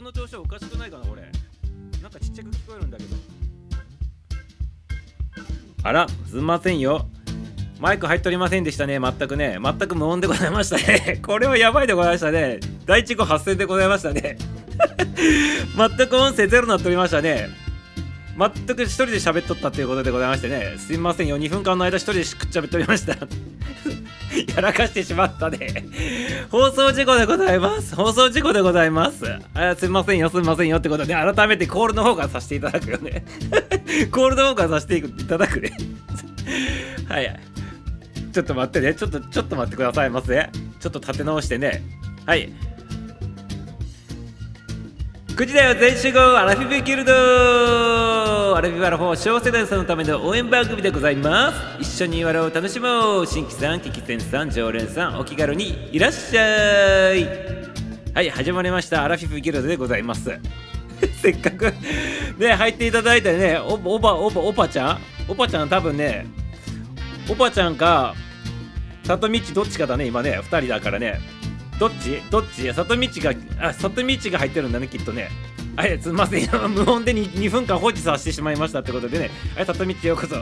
音の調子はおかしくないかなこれなんかちっちゃく聞こえるんだけど。あらすんませんよ。マイク入っておりませんでしたね。全くね。全く無音でございましたね。これはやばいでございましたね。第1号発生でございましたね。全く音声ゼロになっておりましたね。全く一人で喋っとったということでございましてねすいませんよ2分間の間一人でしくっちゃべっておりました。やらかしてしまったね。放送事故でございます。放送事故でございます。あすいませんよすいませんよってことで、ね、改めてコールの方からさせていただくよね。コールの方からさせていただくね。はい。ちょっと待ってね。ちょっとちょっと待ってくださいませ。ちょっと立て直してね。はい。9時だよ全集合アラフィブギルド。アラフィブアラフォー小世代さんのための応援番組でございます。一緒に笑を楽しもう。新規さん危機戦さん常連さんお気軽にいらっしゃい。はい始まりました。アラフィブギルドでございます。せっかくね入っていただいてねおおばおばおばちゃん？おばちゃん多分ねおばちゃんか里道どっちかだね今ね2人だからね。どっち？どっち？里道があ里道が入ってるんだねきっとね。あれすみません。無音で 2, 2, 分間放置させてしまいましたってことでね。はい里道ようこそ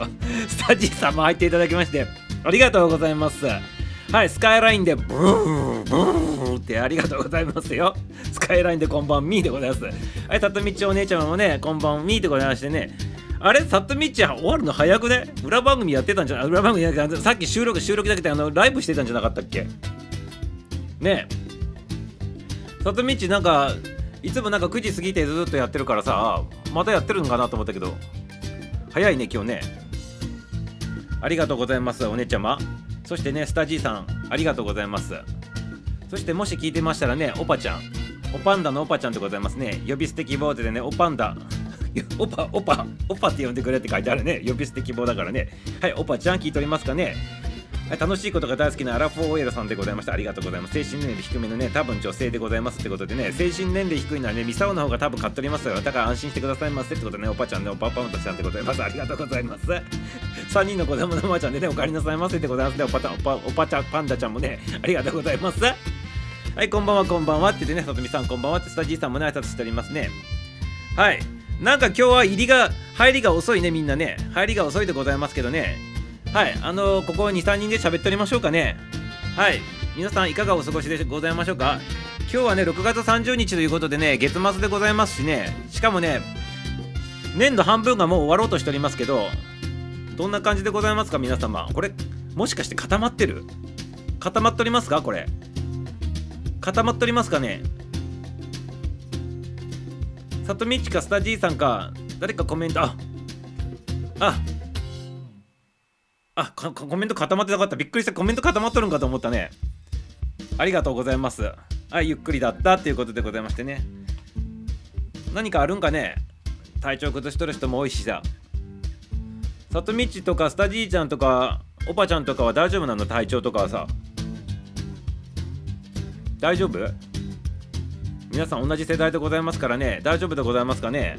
スタジーさんも入っていただきましてありがとうございます。はいスカイラインでブーンブーンってありがとうございますよ。スカイラインでこんばんみーでございます。はい里道お姉ちゃんもねこんばんみーでございましてね。あれ？里道終わるの早くね？裏番組やってたんじゃない裏番組やってさっき収録収録だけであのライブしてたんじゃなかったっけ？ねえ。里道なんかいつもなんか9時過ぎてずっとやってるからさまたやってるのかなと思ったけど早いね今日ね。ありがとうございますお姉ちゃま。そしてねスタジーさんありがとうございます。そしてもし聞いてましたらねおぱちゃん。おパンダのおぱちゃんでございますね。呼び捨て希望でねおパンダ。おぱおぱおぱって呼んでくれって書いてあるね。呼び捨て希望だからね。はいおぱちゃん聞いておりますかね。楽しいことが大好きなアラフォー OL さんでございました。ありがとうございます。精神年齢低めのね、多分女性でございますってことでね、精神年齢低いのはね、ミサオの方が多分買っておりますよ。だから安心してくださいませってことでね、おばちゃんね、おパパンダちゃんでございます。ありがとうございます。3人の子供のおばちゃんでね、お帰りなさいませってございますね。おパおパおパちゃん、パンダちゃんもね、ありがとうございます。はい、こんばんは、こんばんはって言ってね、さとみさん、こんばんはってスタジーさんもね、挨拶しておりますね。はい。なんか今日は入りが、入りが遅いね、みんなね。入りが遅いでございますけどね。はいあのー、ここ23人で喋っておりましょうかね。はい皆さんいかがお過ごしでございましょうか？今日はね6月30日ということでね月末でございますしね。しかもね年度半分がもう終わろうとしておりますけどどんな感じでございますか皆様？これもしかして固まってる？固まっておりますか？これ。固まっておりますかね？里道かスタジーさんか誰かコメントあああコメント固まってなかった。びっくりした。コメント固まっとるんかと思ったね。ありがとうございます。はいゆっくりだったっていうことでございましてね。何かあるんかね。体調崩しとる人も多いしさ。里道とかスタジーちゃんとかおばちゃんとかは大丈夫なの？体調とかはさ。大丈夫？皆さん同じ世代でございますからね。大丈夫でございますかね？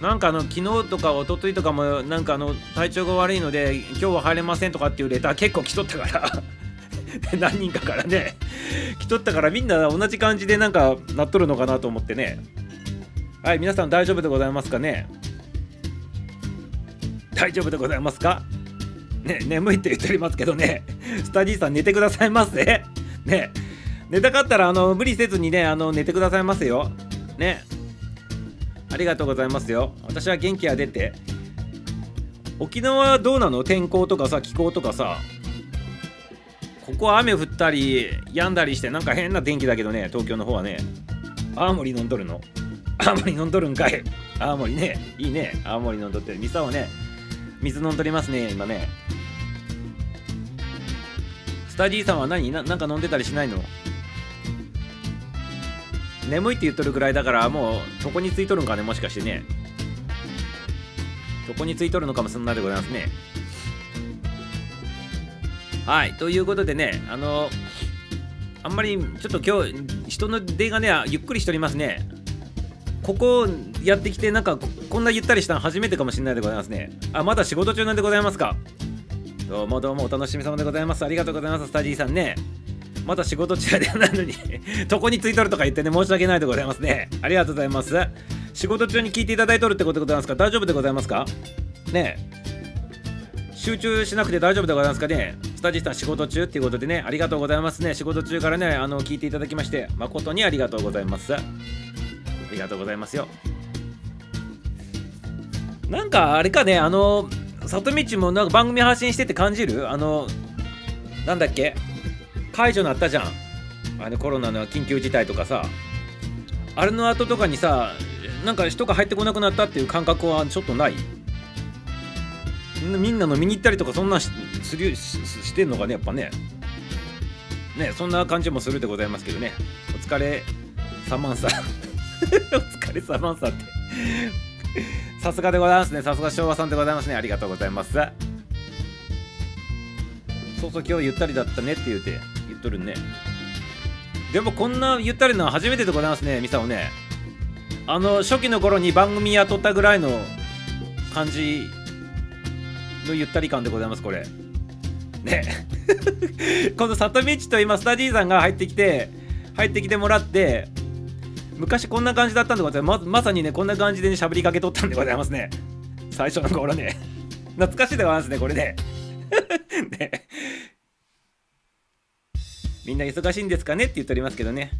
なんかあの昨日とか一昨日とかもなんかあの体調が悪いので今日は入れませんとかっていうレター結構来とったから。何人かからね。来とったからみんな同じ感じでなんかなっとるのかなと思ってね。はい皆さん大丈夫でございますかね？大丈夫でございますか？ね眠いって言っておりますけどね。スタディさん寝てくださいませ。ね。寝たかったらあの無理せずにねあの寝てくださいますよ。ね。ありがとうございますよ。私は元気が出て沖縄はどうなの？天候とかさ気候とかさ。ここは雨降ったり止んだりしてなんか変な天気だけどね東京の方はね。青森飲んどるの？青森飲んどるんかい。青森ね。いいね。青森飲んどってミサはね。水飲んどりますね今ね。スタディさんは何？ななんか飲んでたりしないの？眠いって言っとるぐらいだからもう床についとるんかねもしかしてね。床についとるのかもしれなでございますね。はいということでねあのあんまりちょっと今日人の出がねゆっくりしておりますね。ここやってきてなんかこんなゆったりしたの初めてかもしれないでございますね。あまだ仕事中なんでございますか。どうもどうもお楽しみ様でございます。ありがとうございますスタジーさんね。また仕事中でなのに 床についとるとか言ってね申し訳ないでございますね。ありがとうございます。仕事中に聞いていただいとるってことでございますか？大丈夫でございますか？ね集中しなくて大丈夫でございますかね？スタジスさん仕事中っていうことでねありがとうございますね。仕事中からねあの聞いていただきまして誠にありがとうございます。ありがとうございますよ。なんかあれかねあの里道もなんか番組発信してて感じる？あのなんだっけ？解除になったじゃん。あのコロナの緊急事態とかさ。あれの後とかにさなんか人が入ってこなくなったっていう感覚はちょっとない？みんなの見に行ったりとかそんなんしするしてんのかねやっぱね。ねそんな感じもするでございますけどね。お疲れサマンサお疲れサマンサって。さすがでございますね。さすが昭和さんでございますね。ありがとうございます。そうそう今日ゆったりだったねって言うて。っとるね。でもこんなゆったりなの初めてでございますねミサオね。あの初期の頃に番組雇ったぐらいの感じのゆったり感でございますこれ。ね。この里道と今スタジーさんが入ってきて入ってきてもらって昔こんな感じだったんでございます。ままさにねこんな感じでね喋りかけとったんでございますね。最初の頃ね。懐かしいでございますねこれね。ね。みんな忙しいんですかねって言っておりますけどね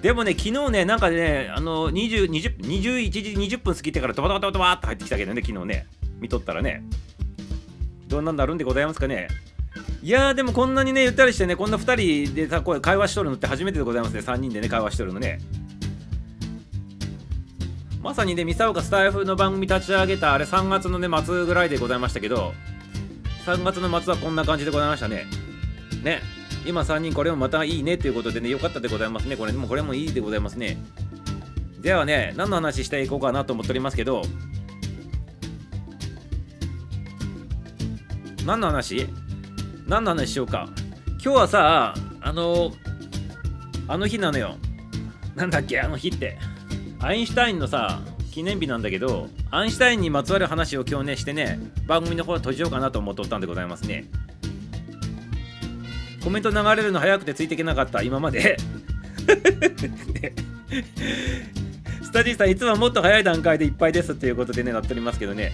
でもね、昨日ね、なんかね、あの20 20 21時20分過ぎてからドバドバドバドバって入ってきたけどね、昨日ね、見とったらね、どんなんなるんでございますかね。いやー、でもこんなにね、ゆったりしてね、こんな2人でさ、こう会話しとるのって初めてでございますね、3人でね、会話しとるのね。まさにね、ミサオがスタイフの番組立ち上げた、あれ3月のね、末ぐらいでございましたけど、3月の末はこんな感じでございましたね。ね。今3人これもまたいいねということでね、よかったでございますね。これもこれもいいでございますね。ではね、何の話していこうかなと思っておりますけど、何の話？何の話しようか。今日はさ、あの、あの日なのよ。なんだっけ、あの日って。アインシュタインのさ、記念日なんだけど、アインシュタインにまつわる話を今日ねしてね、番組の方は閉じようかなと思っとったんでございますね。コメント流れるの早くてついていけなかった。今まで。スタジーさんいつももっと早い段階でいっぱいですっていうことでねなっておりますけどね。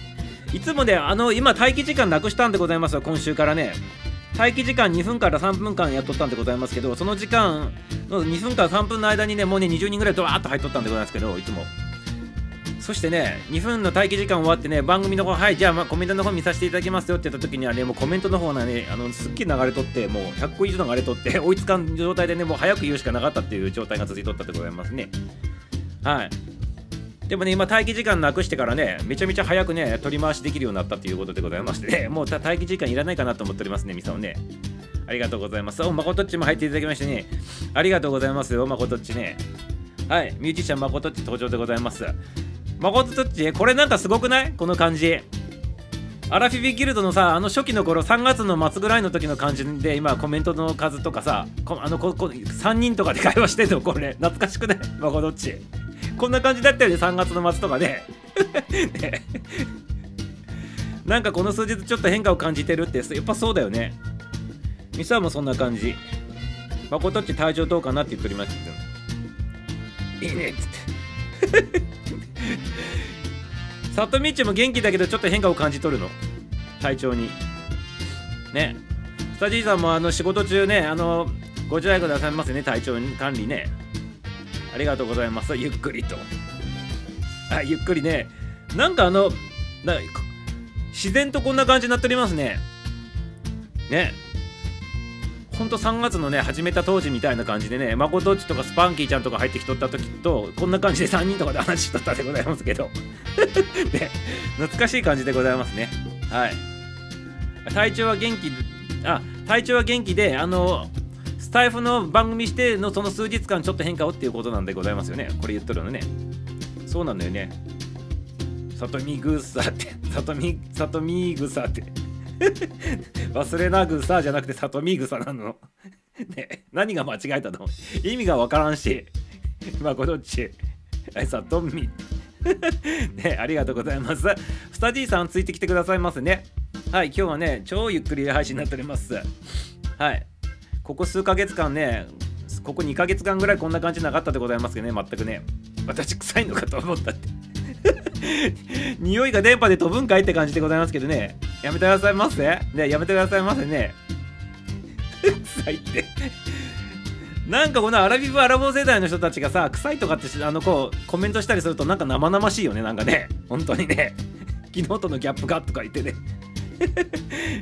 いつもねあの今待機時間なくしたんでございますよ今週からね。待機時間2分から3分間やっとったんでございますけどその時間の2分から3分の間にねもうね20人ぐらいドワーッと入っとったんでございますけどいつも。そしてね、2分の待機時間終わってね、番組の方、はい、じゃあ、まあ、コメントの方見させていただきますよって言った時にはね、もうコメントの方がね、あのすっげえ流れとって、もう100個以上流れとって、追いつかん状態でね、もう早く言うしかなかったっていう状態が続いとったでございますね。はい。でもね、今、待機時間なくしてからね、めちゃめちゃ早くね、取り回しできるようになったということでございましてね、もう待機時間いらないかなと思っておりますね、みさんね。ありがとうございます。お、まことっちも入っていただきましてね、ありがとうございますよ、まことっちね。はい、ミュージシャンまことっち登場でございます。まことっちこれなんかすごくない？この感じ。アラフィビギルドのさあの初期の頃3月の末ぐらいの時の感じで今コメントの数とかさあのここ3人とかで会話してんの？これ。懐かしくない？まことっち。こんな感じだったよね3月の末とかで ね。なんかこの数日ちょっと変化を感じてるってやっぱそうだよね。ミサもそんな感じ。まことっち体調どうかなって言っております。けどいいねっつって。里道も元気だけどちょっと変化を感じ取るの？体調に。ね。スタジーさんもあの仕事中ねあのご自愛くださいますね体調管理ね。ありがとうございます。ゆっくりと。あゆっくりね。なんかあの自然とこんな感じになっておりますね。ね。ほんと3月のね始めた当時みたいな感じでねまことっちとかスパンキーちゃんとか入ってきとった時とこんな感じで3人とかで話しとったでございますけど。ね懐かしい感じでございますね。はい。体調は元気？あ体調は元気であのスタイフの番組してのその数日間ちょっと変化をっていうことなんでございますよね。これ言っとるのね。そうなんだよね。里見ぐさって里見里見ぐさって。忘れなぐさじゃなくて里見草なの。ね何が間違えたの？意味がわからんし。今こどっち里見。ねありがとうございます。スタディさんついてきてくださいますね。はい、今日はね、超ゆっくり配信になっております。はい。ここ数ヶ月間ねここ2ヶ月間ぐらいこんな感じなかったでございますけどね全くね私臭いのかと思ったって 匂いが電波で飛ぶんかいって感じでございますけどね。やめてくださいませ。ねやめてくださいませね。臭いって。なんかこのアラビブアラボー世代の人たちがさ臭いとかってあのこうコメントしたりするとなんか生々しいよねなんかね。本当にね。昨日とのギャップがとか言ってね。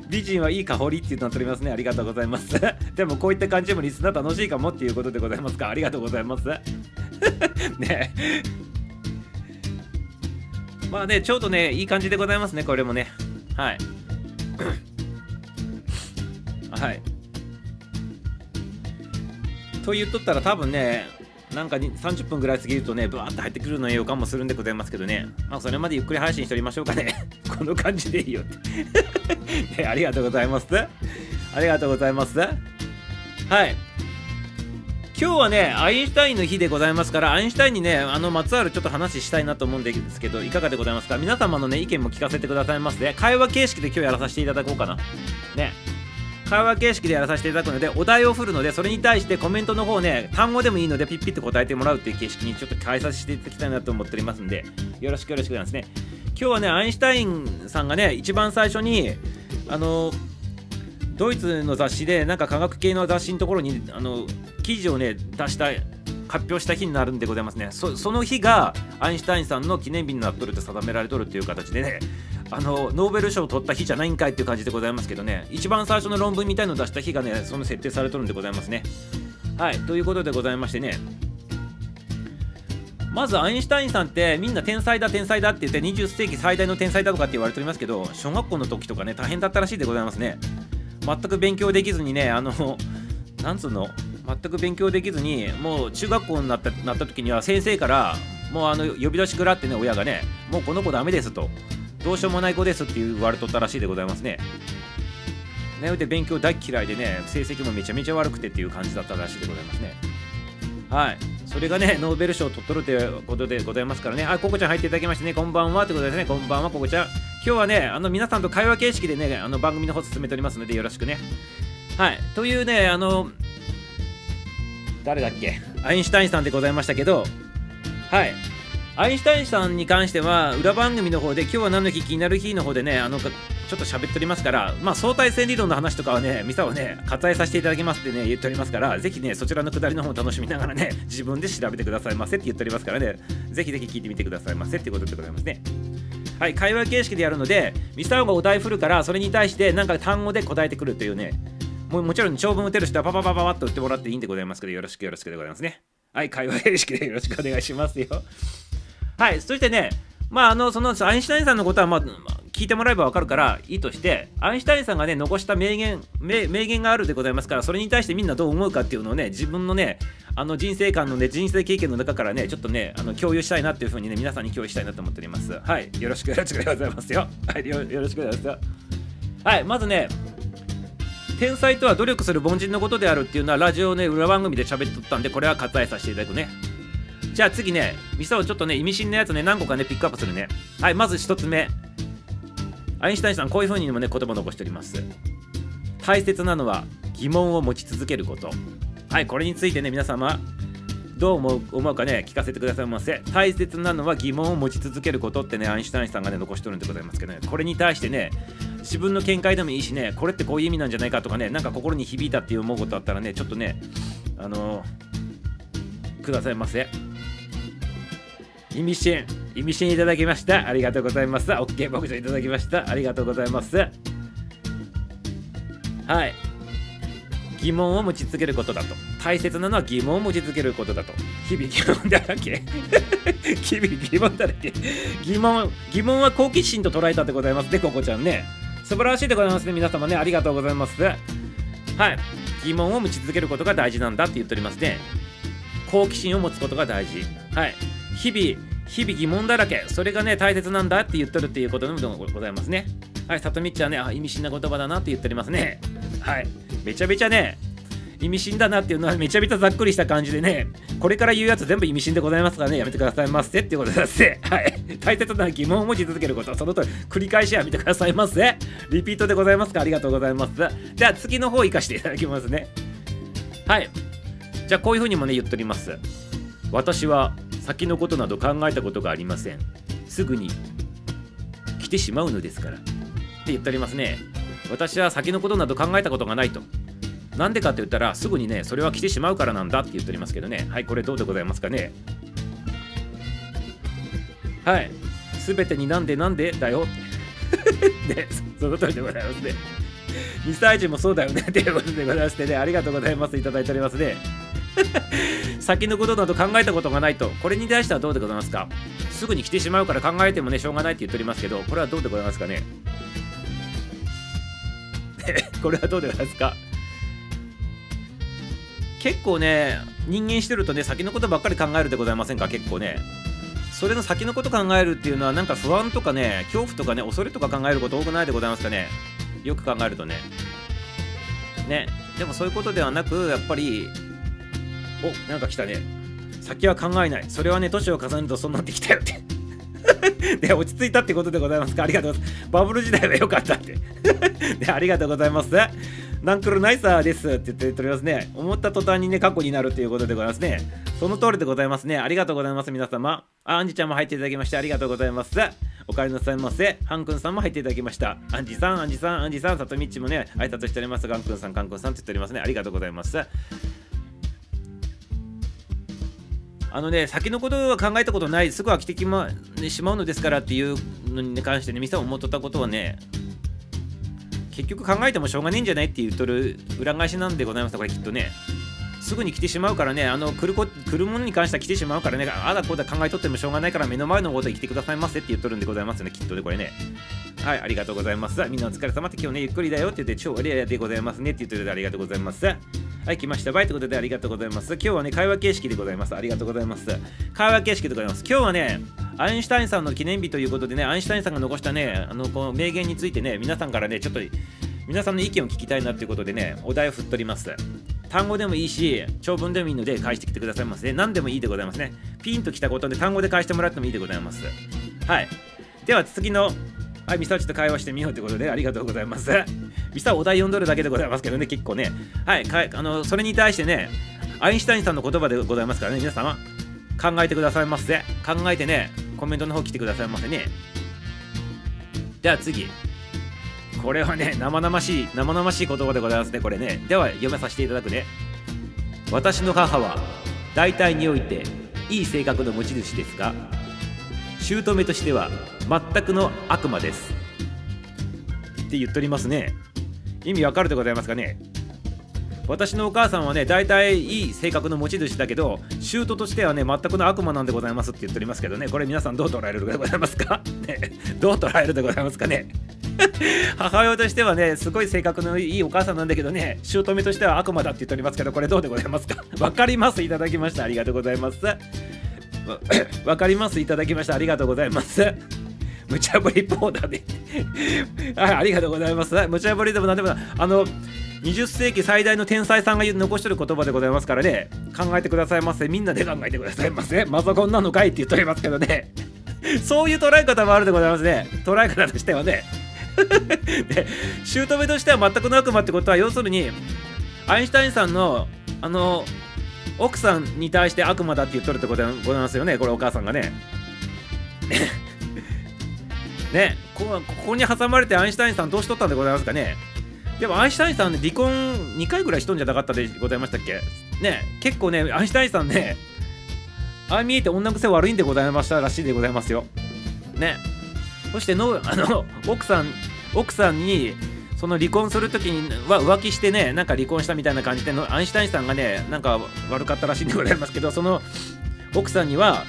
美人はいい香りっていうのを取りますね。ありがとうございます。でもこういった感じでもリスナー楽しいかもっていうことでございますかありがとうございます。ね。まあねちょうどねいい感じでございますねこれもねはい はいと言っとったら多分ねなんか30分ぐらい過ぎるとね、ブワーって入ってくるの予感もするんでございますけどね。まあ、それまでゆっくり配信しておりましょうかね。この感じでいいよって ね。ありがとうございます。ありがとうございます。はい。今日はね、アインシュタインの日でございますから、アインシュタインにね、あの、まつわるちょっと話したいなと思うんですけど、いかがでございますか？皆様のね、意見も聞かせてくださいませ、会話形式で今日やらさせていただこうかな。ね。会話形式でやらさせていただくのでお題を振るのでそれに対してコメントの方ね単語でもいいのでピッピッと答えてもらうっていう形式にちょっと変えさせていただきたいなと思っておりますんでよろしくよろしくなんですね今日はねアインシュタインさんがね一番最初にあのドイツの雑誌でなんか科学系の雑誌のところにあの記事をね出した発表した日になるんでございますね。その日がアインシュタインさんの記念日になっとるって定められとるっていう形でねあのノーベル賞を取った日じゃないんかいっていう感じでございますけどね。一番最初の論文みたいのを出した日がねその設定されとるんでございますね。はい。ということでございましてね。まずアインシュタインさんってみんな天才だ天才だって言って20世紀最大の天才だとかって言われておりますけど小学校の時とかね大変だったらしいでございますね。全く勉強できずにねあのなんつうの？全く勉強できずにもう中学校になったなった時には先生からもうあの呼び出し食らってね親がねもうこの子ダメですとどうしようもない子ですって言われとったらしいでございますね。ねで勉強大嫌いでね、成績もめちゃめちゃ悪くてっていう感じだったらしいでございますね。はい。それがね、ノーベル賞を取っとるということでございますからね。あ、ココちゃん入っていただきましてね、こんばんはってことですね。こんばんは、ココちゃん。今日はね、あの皆さんと会話形式でね、あの番組の方進めておりますので、よろしくね。はい。というね、あの、誰だっけ？アインシュタインさんでございましたけど、はい。アインシュタインさんに関しては裏番組の方で今日は何の日気になる日の方でねあのちょっと喋っておりますからまあ相対性理論の話とかはねミサをね割愛させていただきますってね言っておりますからぜひねそちらのくだりの方を楽しみながらね自分で調べてくださいませって言っておりますからね。ぜひぜひ聞いてみてくださいませってことでございますね。はい会話形式でやるのでミサオがお題振るからそれに対してなんか単語で答えてくるというねももちろん長文打てる人はパパパパパッと打ってもらっていいんでございますけどよろしくよろしくでございますね。はい会話形式でよろしくお願いしますよ。はいそしてねまああのそのアインシュタインさんのことはまあ聞いてもらえば分かるからいいとしてアインシュタインさんがね残した名言名言があるでございますからそれに対してみんなどう思うかっていうのをね自分のねあの人生観のね人生経験の中からねちょっとねあの共有したいなっていうふうにね皆さんに共有したいなと思っております。はいよろしくよろしくでございますよ。はいよろしくでございますよ。はいまずね天才とは努力する凡人のことであるっていうのはラジオね裏番組で喋っとったんでこれは割愛させていただくねじゃあ次ね、ミサをちょっとね、意味深なやつね、何個かね、ピックアップするね。はい、まず1つ目。アインシュタインさん、こういう風にもね、言葉残しております。大切なのは疑問を持ち続けること。はい、これについてね、皆様、どう思う思うかね、聞かせてくださいませ。大切なのは疑問を持ち続けることってね、アインシュタインさんがね、残しとるんでございますけどね、これに対してね、自分の見解でもいいしね、これってこういう意味なんじゃないかとかね、なんか心に響いたっていう思うことあったらね、ちょっとね、あのー、くださいませ。意味深意味深いただきました。ありがとうございます。OK 牧場いただきました。ありがとうございます。はい。疑問を持ち続けることだと。大切なのは疑問を持ち続けることだと。日々疑問だらけ。日々疑問だらけ。疑問疑問は好奇心と捉えたでございますねココちゃんね。素晴らしいでございますね。皆様ねありがとうございます。はい。疑問を持ち続けることが大事なんだって言っておりますね。好奇心を持つことが大事。はい。日々日々疑問だらけ。それがね大切なんだって言っとるっていうことでもございますね。はい。さとみちゃんねあ意味深な言葉だなって言っておりますね。はい。めちゃめちゃね意味深だなっていうのはめちゃめちゃざっくりした感じでねこれから言うやつ全部意味深でございますからねやめてくださいませ。っていうことです はい。大切な疑問を持ち続けること。そのと繰り返しやめてくださいませ。リピートでございますか？ありがとうございます。じゃあ次の方行かせていただきますね。はい。じゃあこういうふうにもね言っております。私は先のことなど考えたことがありません。すぐに来てしまうのですから。って言っておりますね。私は先のことなど考えたことがないと。なんでかって言ったらすぐにねそれは来てしまうからなんだって言っておりますけどね。はいこれどうでございますかね。はい全てになんでなんでだよ。ねその通りでございますね。2歳児もそうだよねっていうことでございましてね。ありがとうございます。いただいておりますね。先のことなど考えたことがないと。これに対してはどうでございますか。すぐに来てしまうから考えてもねしょうがないって言っておりますけどこれはどうでございますかね。これはどうでございますか。結構ね人間してるとね先のことばっかり考えるでございませんか？結構ね。それの先のこと考えるっていうのはなんか不安とかね恐怖とかね恐れとか考えること多くないでございますかね？よく考えるとね。ね。でもそういうことではなくやっぱりおなんか来たね。先は考えない。それはね年を重ねるとそうなってきたよって。で落ち着いたってことでございますか？ありがとうございます。バブル時代は良かったって。でありがとうございます。ナンクルナイサーですって言っておりますね思った途端にね過去になるということでございますねその通りでございますねありがとうございます皆様あアンジちゃんも入っていただきましてありがとうございますお帰りなさいませ。ハンくんさんも入っていただきました。アンジさん、アンジさん、アンジさん、さとみっちもね、挨拶しております。ガンくんさん、カンくんさんって言っておりますね。ありがとうございます。あのね、先のことは考えたことない、すぐ飽きてきま、ね、しまうのですからっていうのに関してね、ミサ思っとったことはね、結局考えてもしょうがねえんじゃないって言っとる裏返しなんでございますこれきっとね。すぐに来てしまうからね、あの来るこ来るものに関しては来てしまうからね、あだこうだ考えとってもしょうがないから目の前のこと生きてくださいませって言っとるんでございますね、きっとね、これね。はい、ありがとうございます。みんなお疲れ様って今日ね、ゆっくりだよって言って、超ありがとうございますねって言ってるでありがとうございます。はい、来ました。バイということでありがとうございます。今日はね、会話形式でございます。ありがとうございます。会話形式でございます。今日はね、アインシュタインさんの記念日ということでね、アインシュタインさんが残したね、あのこの名言についてね、皆さんからね、ちょっと皆さんの意見を聞きたいなっていうことでね、お題を振っております。単語でもいいし、長文でもいいので返してきてくださいませ、何でもいいでございますね。ピンときたことで単語で返してもらってもいいでございます。はい。では次の、はい、ミサちょっと会話してみようということでありがとうございます。ミサお題読んどるだけでございますけどね、結構ね。はい、かあのそれに対してね、アインシュタインさんの言葉でございますからね、皆様、考えてくださいませ。考えてね、コメントの方来てくださいませね。では次。これはね、生々しい、生々しい言葉でございますね、これね。では、読めさせていただくね。私の母は、大体において、いい性格の持ち主ですが、姑としては、全くの悪魔です。って言っておりますね。意味わかるでございますかね私のお母さんはね、大体いい性格の持ち主だけど、舅としてはね、全くの悪魔なんでございますって言っておりますけどね、これ皆さんどう捉えるでございますか、ね、どう捉えるでございますかね？母親としてはね、すごい性格のいいお母さんなんだけどね、姑としては悪魔だって言っておりますけど、これどうでございますか？わかりますいただきました。ありがとうございます。わかりますいただきました。ありがとうございます。無茶ぶりポーダーであ。ありがとうございます。無茶ぶりでもなんでもないあの、20世紀最大の天才さんが残してる言葉でございますからね、考えてくださいませ。みんなで考えてくださいませ。マザコンなのかいって言っておりますけどね。そういう捉え方もあるでございますね。捉え方としてはね。で姑としては全くの悪魔ってことは要するにアインシュタインさんのあの奥さんに対して悪魔だって言っとるってことでございますよねこれお母さんがね。ねここに挟まれてアインシュタインさんどうしとったんでございますかね。でもアインシュタインさんね離婚2回ぐらいしとんじゃなかったでございましたっけ？ね結構ねアインシュタインさんねああ見えて女癖悪いんでございましたらしいでございますよ。ね。そしての あの奥さん奥さんにその離婚するときには浮気してねなんか離婚したみたいな感じでのアインシュタインさんがねなんか悪かったらしいんでございますけどその奥さんには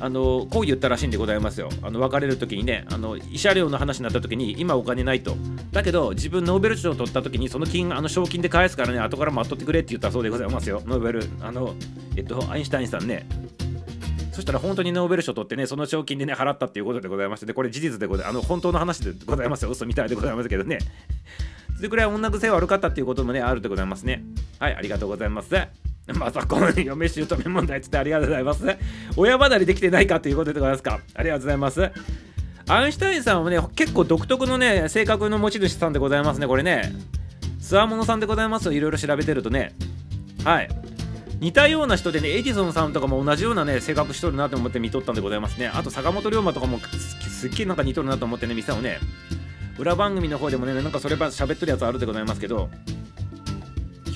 あのこう言ったらしいんでございますよ。あの別れる時にねあの慰謝料の話になった時に今お金ないと。だけど自分ノーベル賞を取った時にその金あの賞金で返すからね後から待っとってくれって言ったそうでございますよ。ノーベルあのえっとアインシュタインさんね。そしたら本当にノーベル賞取ってね、その賞金でね、払ったっていうことでございまして、で、これ事実でございます。あの、本当の話でございますよ。嘘みたいでございますけどね。それくらい女癖悪かったっていうこともね、あるでございますね。はい、ありがとうございます。まさこの嫁姑問題つってありがとうございます。親離れできてないかということでございますか。ありがとうございます。アインシュタインさんはね、結構独特のね、性格の持ち主さんでございますね、これね。つわものさんでございますよ、いろいろ調べてるとね。はい似たような人でねエジソンさんとかも同じようなね性格しとるなと思って見とったんでございますね。あと坂本龍馬とかもすっげえなんか似とるなと思ってね見せたのね裏番組の方でもねなんかそれば喋ってるやつあるでございますけど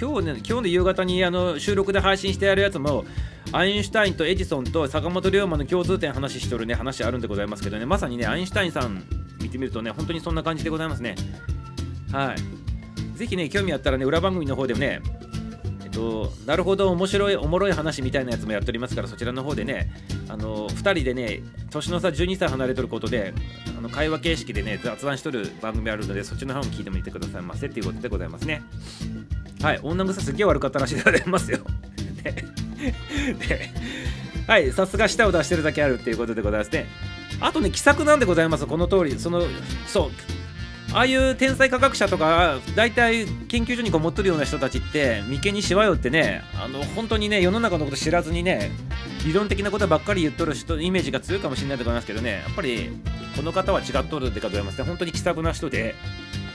今日ね今日の夕方にあの収録で配信してやるやつもアインシュタインとエジソンと坂本龍馬の共通点話しとるね話あるんでございますけどね。まさにねアインシュタインさん見てみるとね本当にそんな感じでございますね。はい。ぜひね興味あったらね裏番組の方でもねとなるほど面白いおもろい話みたいなやつもやっておりますからそちらの方でねあの2人でね年の差12歳離れとることであの会話形式でね雑談しとる番組あるのでそっちの方も聞いてみてくださいませっていうことでございますね。はい女草すげえ悪かったらしいでございますよ。はいさすが舌を出してるだけあるっていうことでございますね。あとね気さくなんでございます。この通りそのそうああいう天才科学者とか大体研究所にこもってるような人たちって眉間にしわ寄ってねあの本当にね世の中のこと知らずにね理論的なことばっかり言っとる人イメージが強いかもしれないでございますけどねやっぱりこの方は違っとるでございますね。本当に気さくな人で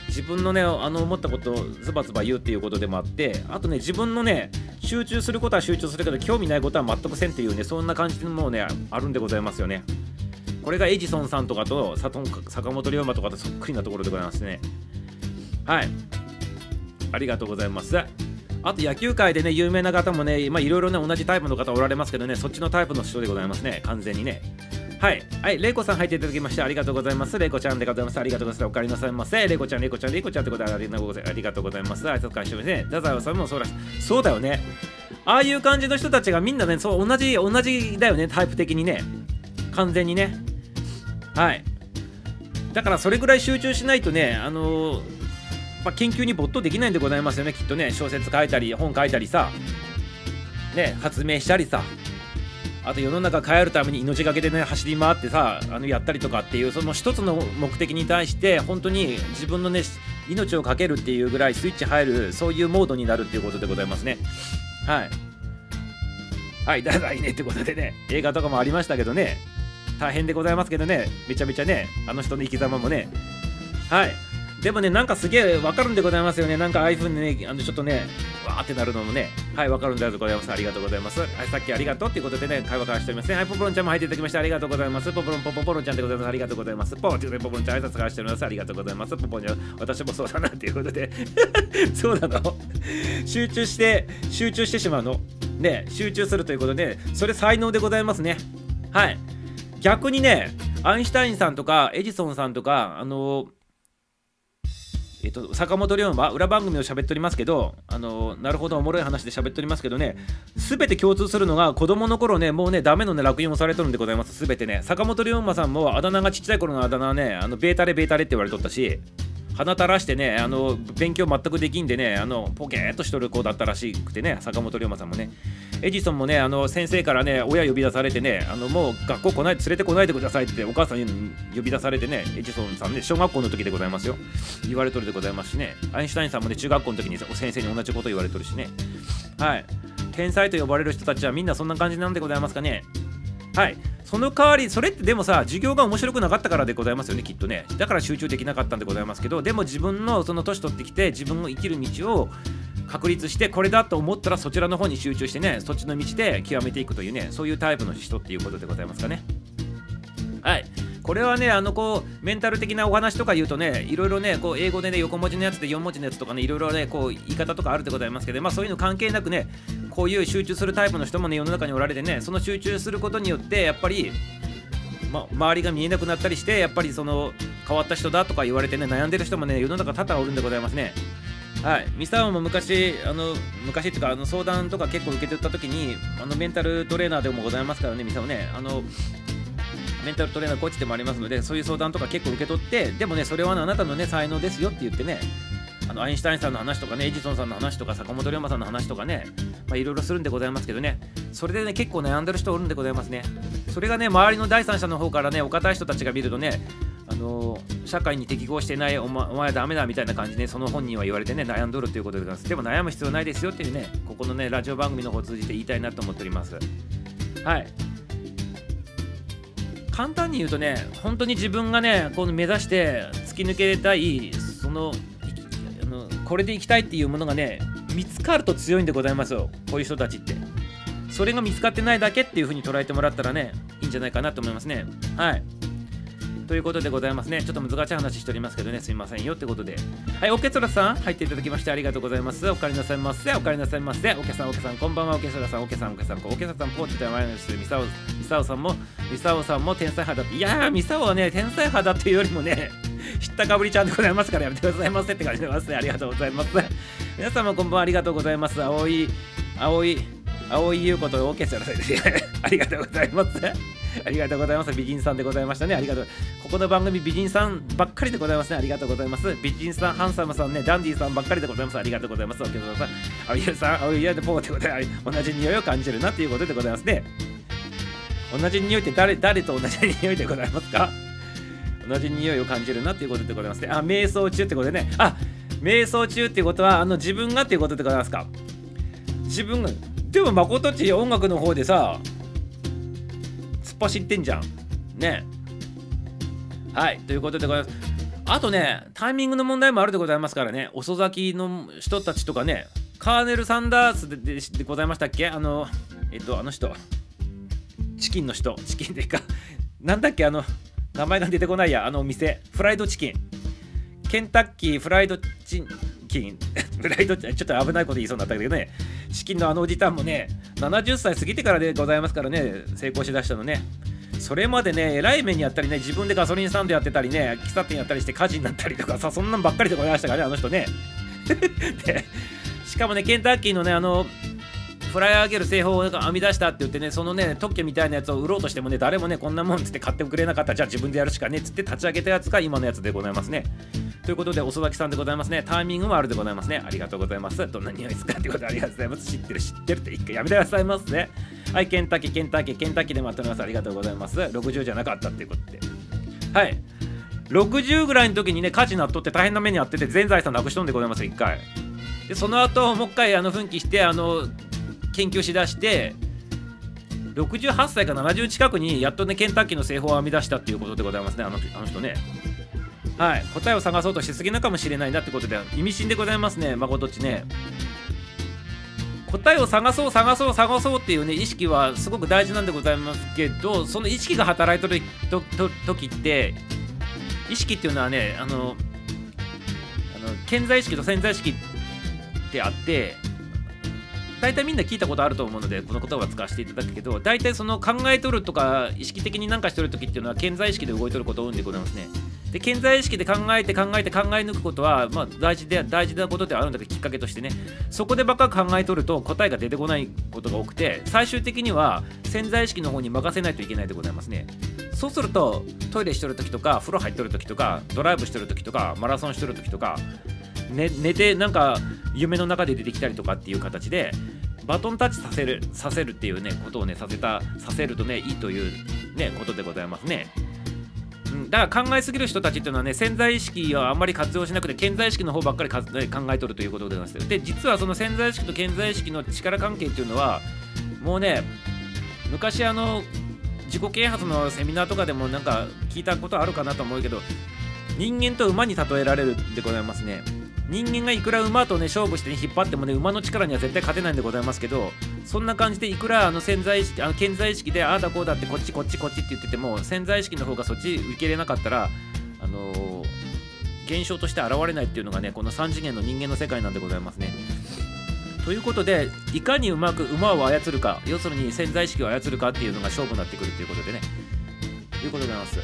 自分のねあの思ったことをズバズバ言うっていうことでもあってあとね自分のね集中することは集中するけど興味ないことは全くせんっていうねそんな感じのもねあるんでございますよね。これがエジソンさんとかと坂本龍馬とかとそっくりなところでございますねはいありがとうございますあと野球界でね有名な方もねいろいろね同じタイプの方おられますけどねそっちのタイプの人でございますね完全にねはい。はい。レイコさん入っていただきましてありがとうございます。レイコちゃんでございます。ありがとうございます。お帰りなさいませ。レイコちゃん、レイコちゃん、レイコちゃんってことでありがとうございます。挨拶返してますね。ダザーさんもそうらし。そうだよね。ああいう感じの人たちがみんなね、そう、同じ、同じだよね、タイプ的にね。完全にね。はい。だからそれぐらい集中しないとねあのー、まあ、研究に没頭できないんでございますよねきっとね。小説書いたり本書いたりさ。ね発明したりさ。あと世の中変えるために命がけでね走り回ってさあのやったりとかっていうその一つの目的に対して本当に自分のね命をかけるっていうぐらいスイッチ入るそういうモードになるっていうことでございますね。はい。はいだからいいねってことでね映画とかもありましたけどね。大変でございますけどね。めちゃめちゃねあの人の生き様もね。はい。でもねなんかすげえわかるんでございますよね。なんかああいう風にねあのちょっとねわーってなるのもね。はいわかるんでございますありがとうございます。はいさっきありがとうっていうことでね会話からしております。ねはいポポロンちゃんも入っていただきましてありがとうございます。ポポロンポポポロンちゃんでございます。ありがとうございます。ポーってポポロンちゃん挨拶からしております。ありがとうございます。ポポンちゃん私もそうだなっていうことで。そうなの？集中して集中してしまうの？ね集中するということでそれ才能でございますね。はい。逆にねアインシュタインさんとかエジソンさんとかあのえっと、坂本龍馬裏番組を喋っておりますけどあのなるほどおもろい話で喋っておりますけどね全て共通するのが子供の頃ねもうねダメのね落印をされとるんでございます。全てね坂本龍馬さんもあだ名がちっちゃい頃のあだ名はねあのベータレベータレって言われとったし鼻垂らしてねあの勉強全くできんでねあのポケーっとしとる子だったらしくてね坂本龍馬さんもね。エジソンもねあの先生からね親呼び出されてねあのもう学校来ない連れてこないでくださいってお母さんに呼び出されてねエジソンさんね小学校の時でございますよ。言われとるでございますしね。アインシュタインさんもね中学校の時に先生に同じこと言われとるしね。はい。天才と呼ばれる人たちはみんなそんな感じなんでございますかね。はい。その代わりそれってでもさ授業が面白くなかったからでございますよねきっとね。だから集中できなかったんでございますけどでも自分のその年取ってきて自分の生きる道を確立してこれだと思ったらそちらの方に集中してねそっちの道で極めていくというねそういうタイプの人っていうことでございますかね。はい。これはねあのこうメンタル的なお話とか言うとねいろいろねこう英語でね横文字のやつで4文字のやつとかねいろいろねこう言い方とかあるでございますけどまあそういうの関係なくねこういう集中するタイプの人もね世の中におられてねその集中することによってやっぱりま、周りが見えなくなったりしてやっぱりその変わった人だとか言われてね悩んでる人もね世の中多々おるんでございますね。はい。ミサオも昔あの昔っていうかあの相談とか結構受けてた時にあのメンタルトレーナーでもございますからねミサオね。あのメンタルトレーナーコーチでもありますのでそういう相談とか結構受け取ってでもねそれは、あなたのね才能ですよって言ってねあのアインシュタインさんの話とかねエジソンさんの話とか坂本龍馬さんの話とかねいろいろするんでございますけどね。それでね結構悩んでる人おるんでございますね。それがね周りの第三者の方からねお堅い人たちが見るとねあの、社会に適合してないお,、ま、お前はダメだみたいな感じで、ね、その本人は言われてね悩んどるということでございます。でも悩む必要ないですよっていうねここのねラジオ番組の方を通じて言いたいなと思っております。はい。簡単に言うとね本当に自分がねこの目指して突き抜けたいそのあのこれでいきたいっていうものがね見つかると強いんでございますよこういう人たちって。それが見つかってないだけっていう風に捉えてもらったらねいいんじゃないかなと思いますね。はい。ということでございますね。ちょっと難しい話しておりますけどね、すいませんよってことで。はい、オケソラさん、入っていただきましてありがとうございます。お帰りなさいませ。お帰りなさいませ。オケさん、オケさん、こんばんは。オケソラさん、オケさん、オケさん、オケソラさん、ポーチで前の人、ミサオ、ミサオさんも、ミサオさんも天才派だって。いやー、ミサオはね、天才派だっていうよりもね、知ったかぶりちゃんでございますからやめてくださいませって感じでますね。ありがとうございます。皆様こんばんは、ありがとうございます。青い、青い、青い優子とオーケストラさんですありがとうございます。ありがとうございます。美人さんでございましたね。ありがとう。ここの番組美人さんばっかりでございますね。ありがとうございます。美人さん、ハンサムさんね、ダンディさんばっかりでございます。ありがとうございます。オケさん、青いさん、青いやでポーってことで、同じ匂いを感じるなということでございますね。同じ匂いって誰誰と同じ匂いでございますか？同じ匂いを感じるなということでございますね。あ、瞑想中ってことでね。あ、瞑想中っていうことは、あの自分がっていうことでございますか？自分が、でも誠っち音楽の方でさ、突っ走ってんじゃん。ね。はい、ということでございます。あとね、タイミングの問題もあるでございますからね、遅咲きの人たちとかね、カーネル・サンダースでででございましたっけ？あの、えっと、あの人、チキンの人、チキンでか、なんだっけ？あの、名前が出てこないや、あのお店、フライドチキン。ケンタッキーフライドチンキン、フライドちょっと危ないこと言いそうになったけどね、チキンのあのおじたんもね、70歳過ぎてからでございますからね、成功しだしたのね。それまでね、えらい目にやったりね、自分でガソリンスタンドやってたりね、喫茶店やったりして火事になったりとかさ、そんなんばっかりでございましたからね、あの人ね。しかもね、ケンタッキーのね、あの、フライ上げる製法を編み出したって言ってね、そのね、特許みたいなやつを売ろうとしてもね、誰もね、こんなもんつって買ってくれなかった、じゃあ自分でやるしかねっつって立ち上げたやつが今のやつでございますね。ということで、遅咲さんでございますね。タイミングもあるでございますね。ありがとうございます。どんな匂いですかってことでありがとうございます。知ってる、知ってるって一回やめてくださいますね。はい、ケンタッキー、ケンタッキー、ケンタッキーで待っております。ありがとうございます。60じゃなかったっていうことで。はい。60ぐらいの時にね、火事になっとって大変な目に遭ってて、全財産なくしとんでございます、一回。で、その後、もう一回、あの、奮起して、あの、研究しだして68歳か70近くにやっとねケンタッキーの製法を編み出したっていうことでございますねあのあの人ねはい。答えを探そうとしすぎなかもしれないなってことで意味深でございますね。誠っちね。答えを探そう探そう探そうっていうね意識はすごく大事なんでございますけどその意識が働いてる時って意識っていうのはねあのあの潜在意識と潜在意識ってあって大体みんな聞いたことあると思うのでこの言葉を使わせていただくけど大体その考えとるとか意識的に何かしてる時っていうのは潜在意識で動いとることを生んでございますね。で潜在意識で考えて考えて考え抜くことは、まあ、大事で大事なことではあるんだけどきっかけとしてねそこでばっか考えとると答えが出てこないことが多くて最終的には潜在意識の方に任せないといけないでございますねそうするとトイレしてる時とか風呂入っとる時とかドライブしてる時とかマラソンしてる時とか寝寝てなんか夢の中で出てきたりとかっていう形でバトンタッチさせるさせるっていうねことをねさせたさせるとねいいというねことでございますね。だから考えすぎる人たちっていうのはね潜在意識をあんまり活用しなくて潜在意識の方ばっかり考えとるということでございますで実はその潜在意識と潜在意識の力関係っていうのはもうね昔あの自己啓発のセミナーとかでもなんか聞いたことあるかなと思うけど人間と馬に例えられるでございますね。人間がいくら馬とね勝負して、ね、引っ張ってもね馬の力には絶対勝てないんでございますけどそんな感じでいくらあの潜在意識あの潜在意識でああだこうだってこっちこっちこっちって言ってても潜在意識の方がそっち受け入れなかったらあのー、現象として現れないっていうのがねこの3次元の人間の世界なんでございますね。ということでいかにうまく馬を操るか要するに潜在意識を操るかっていうのが勝負になってくるということでねということでございます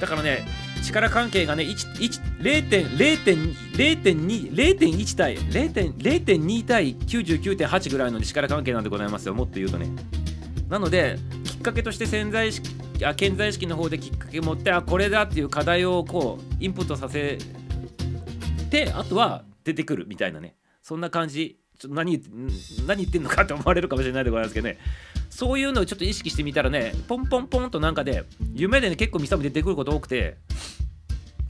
だからね力関係がね0.1対0.2対99.8ぐらいの力関係なんでございますよ。もっと言うとね。なのできっかけとして潜在意識あ潜在意識の方できっかけ持ってあこれだっていう課題をこうインプットさせてあとは出てくるみたいなね。そんな感じちょっと何何言ってんのかって思われるかもしれないでございますけどね。そういうのをちょっと意識してみたらねポンポンポンとなんかで夢でね結構ミサム出てくること多くて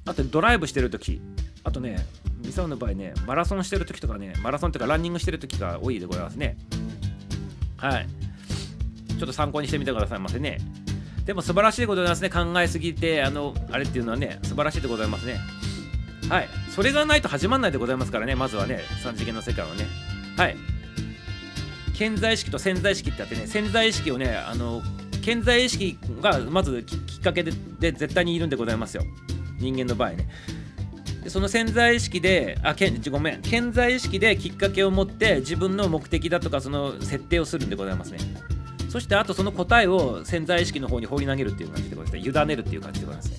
あとドライブしてる時あとねミサムの場合ねマラソンしてる時とかねマラソンとかランニングしてる時が多いでございますね。はい。ちょっと参考にしてみてくださいませね。でも素晴らしいでございますね。考えすぎてあのあれっていうのはね素晴らしいでございますね。はい。それがないと始まらないでございますからねまずはね3次元の世界はね。はい。潜在意識と潜在意識ってあってね潜在意識をねあの潜在意識がまずきっかけでで絶対にいるんでございますよ。人間の場合ね。でその潜在意識であけんごめん。潜在意識できっかけを持って自分の目的だとかその設定をするんでございますね。そしてあとその答えを潜在意識の方に放り投げるっていう感じでございますね。委ねるっていう感じでございますね。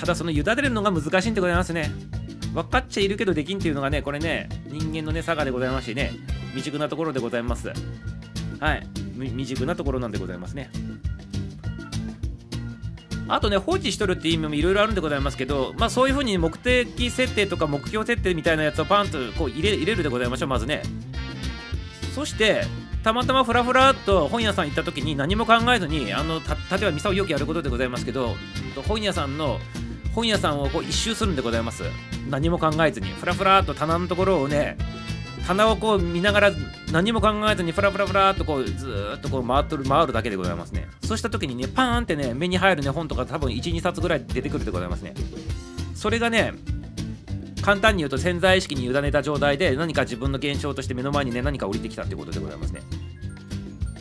ただその委ねるのが難しいんでございますね。分かっちゃいるけどできんっていうのがねこれね人間のね差がでございますしね未熟なところでございます。はい。未熟なところなんでございますね。あとね放置しとるっていう意味もいろいろあるんでございますけどまあそういうふうに目的設定とか目標設定みたいなやつをパンとこう入れ入れるでございましょうまずね。そしてたまたまフラフラっと本屋さん行った時に何も考えずにあのた例えばミサをよくやることでございますけど本屋さんの本屋さんをこう一周するんでございます。何も考えずにフラフラっと棚のところをね棚をこう見ながら何も考えずにフラフラフラっとこうずっとこう回っとる回るだけでございますね。そうした時にねパーンってね目に入るね本とか多分12冊ぐらい出てくるでございますね。それがね簡単に言うと潜在意識に委ねた状態で何か自分の現象として目の前にね何か降りてきたってことでございますね。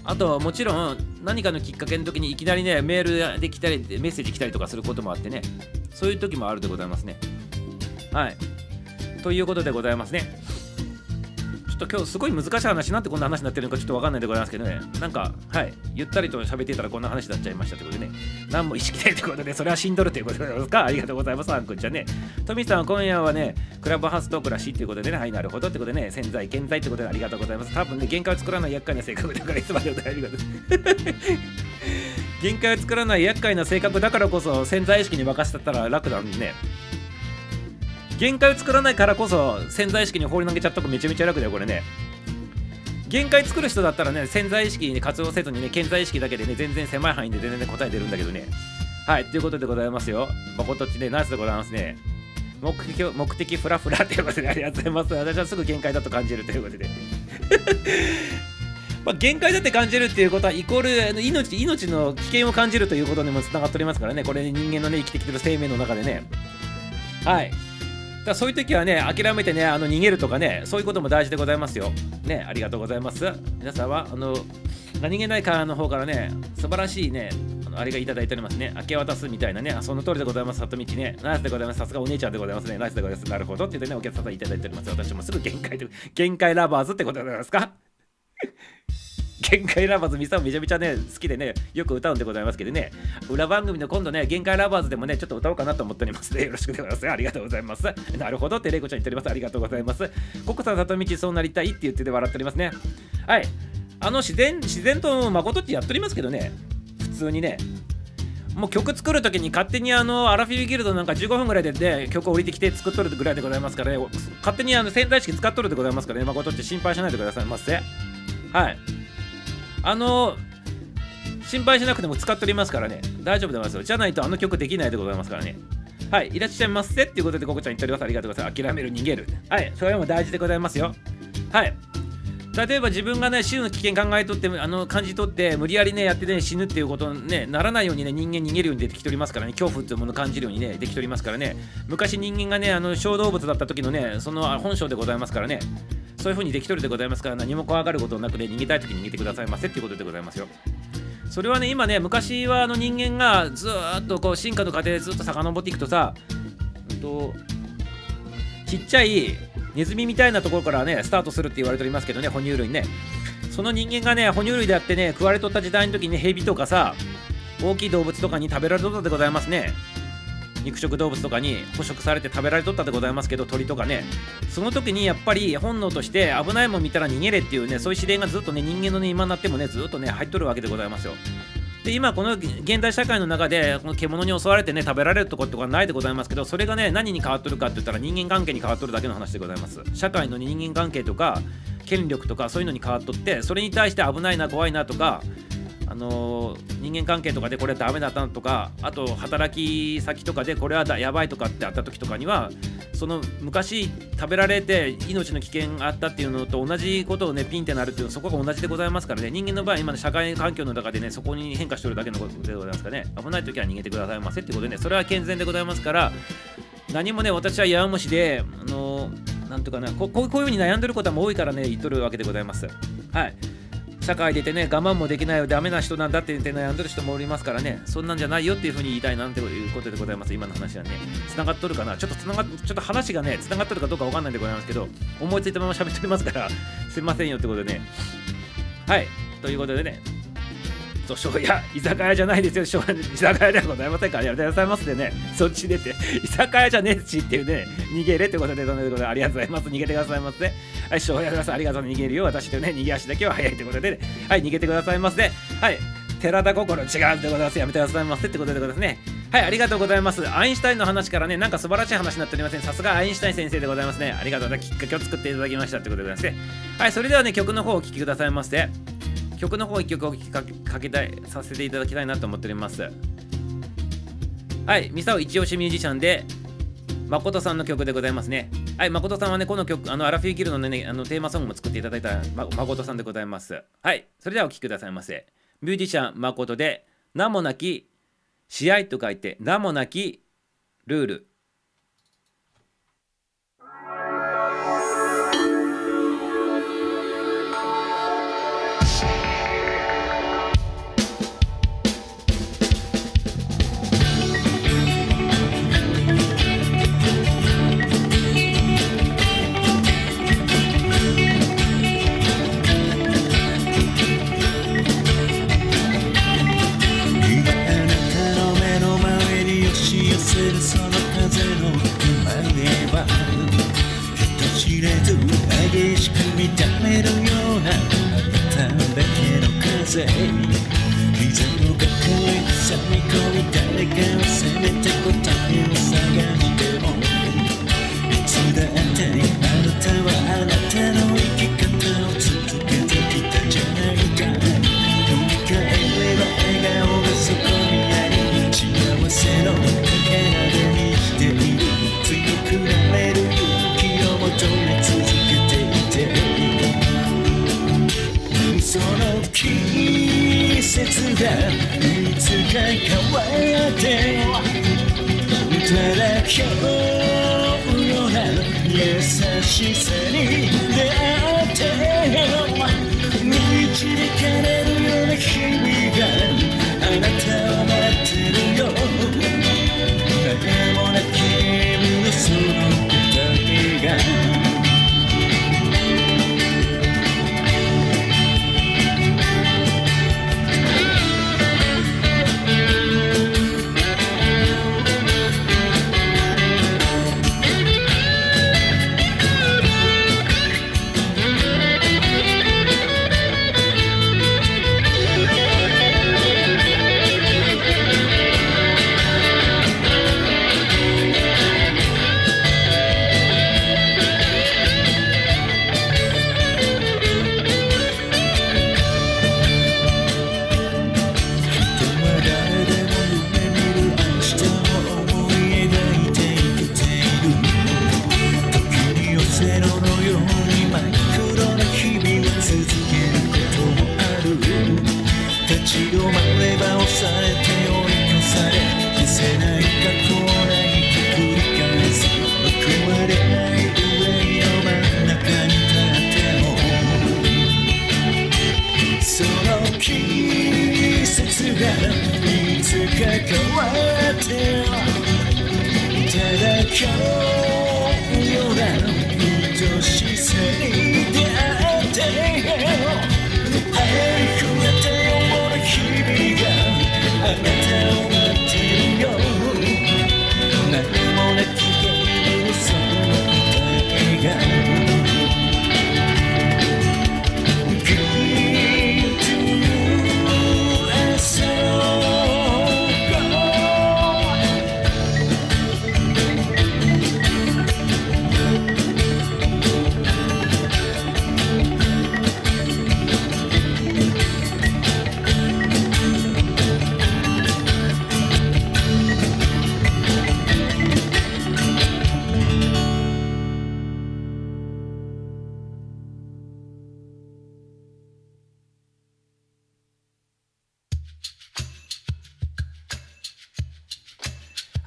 あともちろん何かのきっかけの時にいきなりねメールで来たりメッセージ来たりとかすることもあってねそういう時もあるでございますね。はい。ということでございますね。ちょっと今日すごい難しい話なんてこんな話になってるのかちょっとわかんないでございますけどね。なんかはい。ゆったりと喋っていたらこんな話になっちゃいましたということでね。何も意識ないということでそれはしんどるということでございますか。ありがとうございます。あんくんちゃんね。トミさんは今夜はねクラブハウストークらしいということでね。はいなるほどってことでね。潜在健在ということでありがとうございます。多分ね限界を作らない厄介な性格だからいつまでも大丈夫です。限界を作らない厄介な性格だからこそ潜在意識に任せたら楽なんでね。限界を作らないからこそ潜在意識に放り投げちゃったとめちゃめちゃ楽だよこれね。限界作る人だったらね潜在意識に活用せずにね潜在意識だけでね全然狭い範囲で全然ね答え出るんだけどね。はいということでございますよ。誠っちねナイスでございますね。目的目的フラフラということでありがとうございます。私はすぐ限界だと感じるということで。まあ、限界だって感じるっていうことはイコール命命の危険を感じるということにもつながっておりますからねこれね人間のね生きてきてる生命の中でねはいだそういう時はね、諦めてね、あの逃げるとかね、そういうことも大事でございますよ。ね、ありがとうございます。皆さんは、あの、何気ないからの方からね、素晴らしいね、あのあれがいただいておりますね。明け渡すみたいなね、その通りでございます、里道ね。ナイスでございます。さすがお姉ちゃんでございますね。ナイスでございます。なるほどって言ってね、お客様いただいております。私もすぐ限界で、限界ラバーズってことでございますか？限界ラバーズミサをめちゃめちゃね好きでねよく歌うんでございますけどね。裏番組の今度ね限界ラバーズでもねちょっと歌おうかなと思っておりますね。よろしくでございます。ありがとうございます。なるほど。ってレイコちゃん言っております。ありがとうございます。ココさん里道そうなりたいって言ってて笑っておりますね。はい。あの自然自然と誠ってやっておりますけどね。普通にね。もう曲作るときに勝手にあのアラフィフギルドなんか15分ぐらいで、ね、曲降りてきて作っとるぐらいでございますからね。勝手にあの潜在意識使っとるでございますからね。誠って心配しないでくださいませ。はい。あの心配しなくても使っておりますからね。大丈夫でございますよ。じゃないとあの曲できないでございますからね。はい。いらっしゃいませっていうことでここちゃん言っております。ありがとうございます。諦める逃げる。はい。それも大事でございますよ。はい。例えば自分がね死ぬ危険考えとってあの感じ取って無理やりねやってね死ぬっていうことねならないようにね人間逃げるように出てきておりますからね。恐怖っていうものを感じるようにねできておりますからね。昔人間がねあの小動物だった時のねその本性でございますからね。そういう風にできとるでございますから何も怖がることなくね逃げたい時に逃げてくださいませっていうことでございますよ。それはね今ね昔はあの人間がずっとこう進化の過程でずっと遡っていくとさ、うんと、ちっちゃいネズミみたいなところからねスタートするって言われておりますけどね哺乳類ね。その人間がね哺乳類であってね食われとった時代の時にねヘビとかさ大きい動物とかに食べられとったでございますね。肉食動物とかに捕食されて食べられとったでございますけど鳥とかね。その時にやっぱり本能として危ないもん見たら逃げれっていうねそういう指令がずっとね人間のね今になってもねずっとね入っとるわけでございますよ。で今この現代社会の中でこの獣に襲われてね食べられるとこってことはないでございますけどそれがね何に変わっとるかって言ったら人間関係に変わっとるだけの話でございます。社会の人間関係とか権力とかそういうのに変わっとってそれに対して危ないな怖いなとかあの、人間関係とかでこれはダメだったとかあと働き先とかでこれはだやばいとかってあった時とかにはその昔食べられて命の危険があったっていうのと同じことをねピンってなるっていうのはそこが同じでございますからね。人間の場合今の社会環境の中でねそこに変化してるだけのことでございますからね。危ない時は逃げてくださいませってことでねそれは健全でございますから何もね私は弱虫であのなんとかなここういうふうに悩んでることも多いからね言っとるわけでございます。はい。社会出てね我慢もできないよダメな人なんだって言って悩んでる人もおりますからね。そんなんじゃないよっていうふうに言いたいなんていうことでございます。今の話はね。つながっとるかな？ちょっとつながちょっと話がねつながっとるかどうかわかんないんでございますけど思いついたまま喋っておりますからすいませんよってことでね。はい。ということでね。そう、庄屋、居酒屋じゃないですよ、居酒屋ではございませんから、ありがとうございますでね、そっち出て、居酒屋じゃねえしっていうね、逃げれってことで、そのことでありがとうございます、逃げてくださいませ、はい、庄屋皆さん、ありがとう、逃げるよ、私とね、逃げ足だけは早いってことで、ね、はい、逃げてくださいませ。はい、寺田心違うってことです。やめてくださいませってことでございますね。はい、ありがとうございます。アインシュタインの話からね、なんか素晴らしい話になっておりません。さすがアインシュタイン先生でございますね。ありがとうございます。きっかけを作っていただきましたってことでございますね。はい、それではね、曲の方をお聴きくださいませ。曲の方1曲お聴きかけたいさせていただきたいなと思っております。はいミサオ一押しミュージシャンで誠さんの曲でございますね。はい誠さんはねこの曲あのアラフィーキルのねあのテーマソングも作っていただいた、ま、誠さんでございます。はいそれではお聴きくださいませ。ミュージシャン誠で名もなき試合と書いて名もなきルール。say, he's a little bit silly, set me. 節がいつか変わってただ今日ような優しさに出会って導かれるような日々。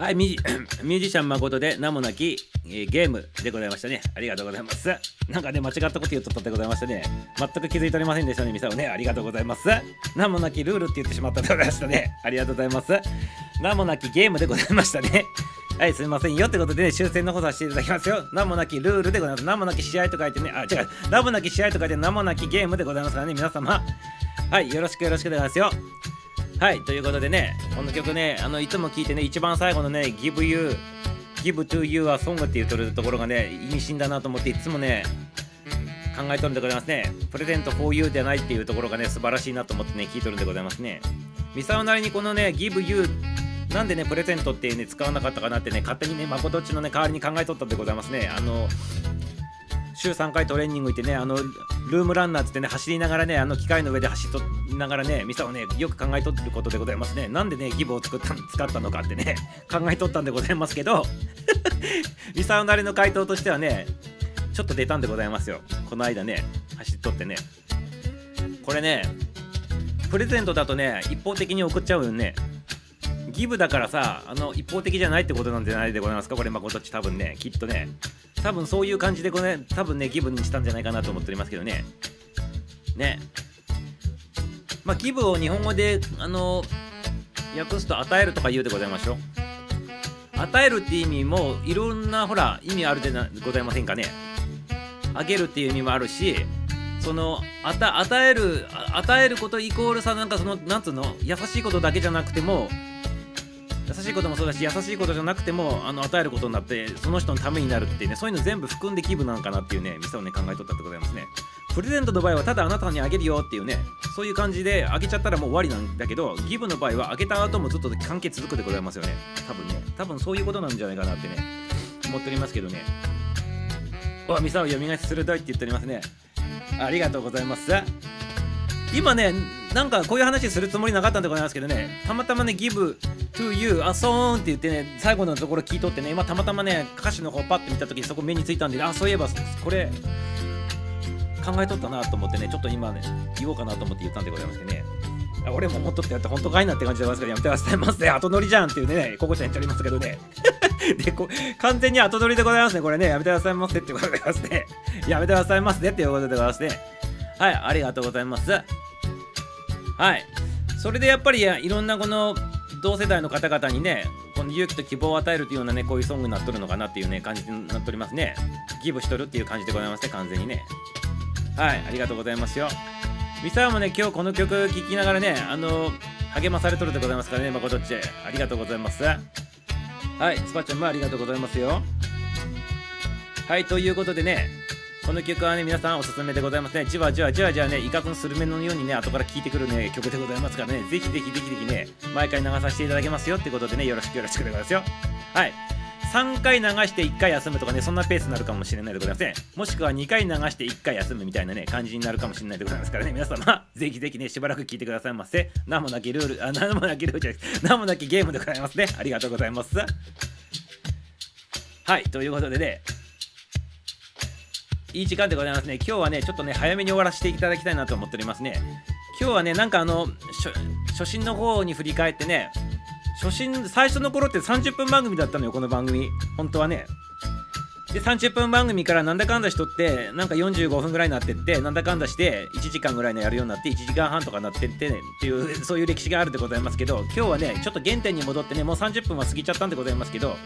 はい ミュージシャン誠で名もなき、えーゲームでございましたね。ありがとうございます。なんかね間違ったこと言っとったでございましたね。全く気づいておりませんでしたねミサオね。ありがとうございます。名もなきルールって言ってしまったでございましたね。ありがとうございます。名もなきゲームでございましたね。はい、すみませんよってことで、ね、終戦の方させていただきますよ。名もなきルールでございます。名もなき試合と書いてね、あ、違う、名もなき試合と書いて名もなきゲームでございますからね、皆様。はい、よろしくよろしくでございますよ。はい、ということでね、この曲ね、あのいつも聴いてね、一番最後のね、Give You, Give to You a Song って言うとるところがね、意味深だなと思って、いつもね、考えとるんでございますね。プレゼント for you ではないっていうところがね、素晴らしいなと思ってね、聞いとるんでございますね。ミサオなりにこのね、Give You なんでね、プレゼントってね、使わなかったかなってね、勝手にね、まことっちのね、代わりに考えとったんでございますね。あの、週3回トレーニング行ってね、あの、ルームランナーっつってね、走りながらね、あの機械の上で走っとながらね、ミサをね、よく考えとることでございますね。なんでね、ギブを作った使ったのかってね、考えとったんでございますけど、ミサオなりの回答としてはね、ちょっと出たんでございますよ。この間ね、走っとってね。これね、プレゼントだとね、一方的に送っちゃうよね。ギブだからさ、あの、一方的じゃないってことなんじゃないでございますか、これ、まことっち多分ね、きっとね。多分そういう感じでこれ、多分ね、ギブにしたんじゃないかなと思っておりますけどね。ね。まあ、ギブを日本語で、あの、訳すと与えるとか言うでございましょう。与えるって意味も、いろんな、ほら、意味あるでございませんかね。あげるっていう意味もあるし、その与える与えることイコールさなんかそのなんつうの？優しいことだけじゃなくても優しいこともそうだし優しいことじゃなくてもあの与えることになってその人のためになるっていうねそういうの全部含んで気分なんかなっていうね店をね考えとったってございますね。プレゼントの場合はただあなたにあげるよっていうねそういう感じであげちゃったらもう終わりなんだけどギブの場合はあげた後もずっと関係続くでございますよね。多分ね。多分そういうことなんじゃないかなってね思っておりますけどね。おミサを読み返し鋭いって言っておりますね。ありがとうございます。今ねなんかこういう話するつもりなかったんでございますけどねたまたまね Give to you あそーんって言ってね最後のところ聞いとってね今たまたまね歌詞の方パッて見た時にそこ目についたんであそういえばこれ考えとったなと思ってねちょっと今ね言おうかなと思って言ったんでございますけどね。あ俺も思っとってやって本当かいなって感じでございますからやめてください。ませ後乗りじゃんっていうねココちゃん言っておりますけどね。でこ完全に後取りでございますねこれね。やめてくださいませってことでございますね。やめてくださいませっていうことでございますねはいありがとうございます。はい。それでやっぱりいろんなこの同世代の方々にねこの勇気と希望を与えるというようなねこういうソングになっとるのかなっていうね感じになっておりますね。ギブしとるっていう感じでございますね完全にね。はいありがとうございますよ。ミサもね今日この曲聴きながらねあの励まされとるでございますからねまことっちありがとうございます。はい、スパチャンもありがとうございますよ。はい、ということでね、この曲はね、皆さんおすすめでございますね。じわじわじわじわね、イカのスルメのようにね、後から聴いてくるね、曲でございますからね、ぜひぜひぜひぜひね、毎回流させていただけますよってことでね、よろしくよろしくでございますよ。はい。3回流して1回休むとかね、そんなペースになるかもしれないでございません。もしくは2回流して1回休むみたいなね、感じになるかもしれないでございますからね、皆様、ぜひぜひね、しばらく聞いてくださいませ。名もなきルール、あ、名もなきルールじゃない、名もなきゲームでございますね。ありがとうございます。はい、ということでね、いい時間でございますね。今日はね、ちょっとね、早めに終わらせていただきたいなと思っておりますね。今日はね、なんかあの、初心の方に振り返ってね、初心、最初の頃って30分番組だったのよ、この番組。本当はね。で、30分番組からなんだかんだしとって、なんか45分ぐらいになってって、なんだかんだして1時間ぐらいのやるようになって、1時間半とかなってってね、っていう、そういう歴史があるでございますけど、今日はね、ちょっと原点に戻ってね、もう30分は過ぎちゃったんでございますけど、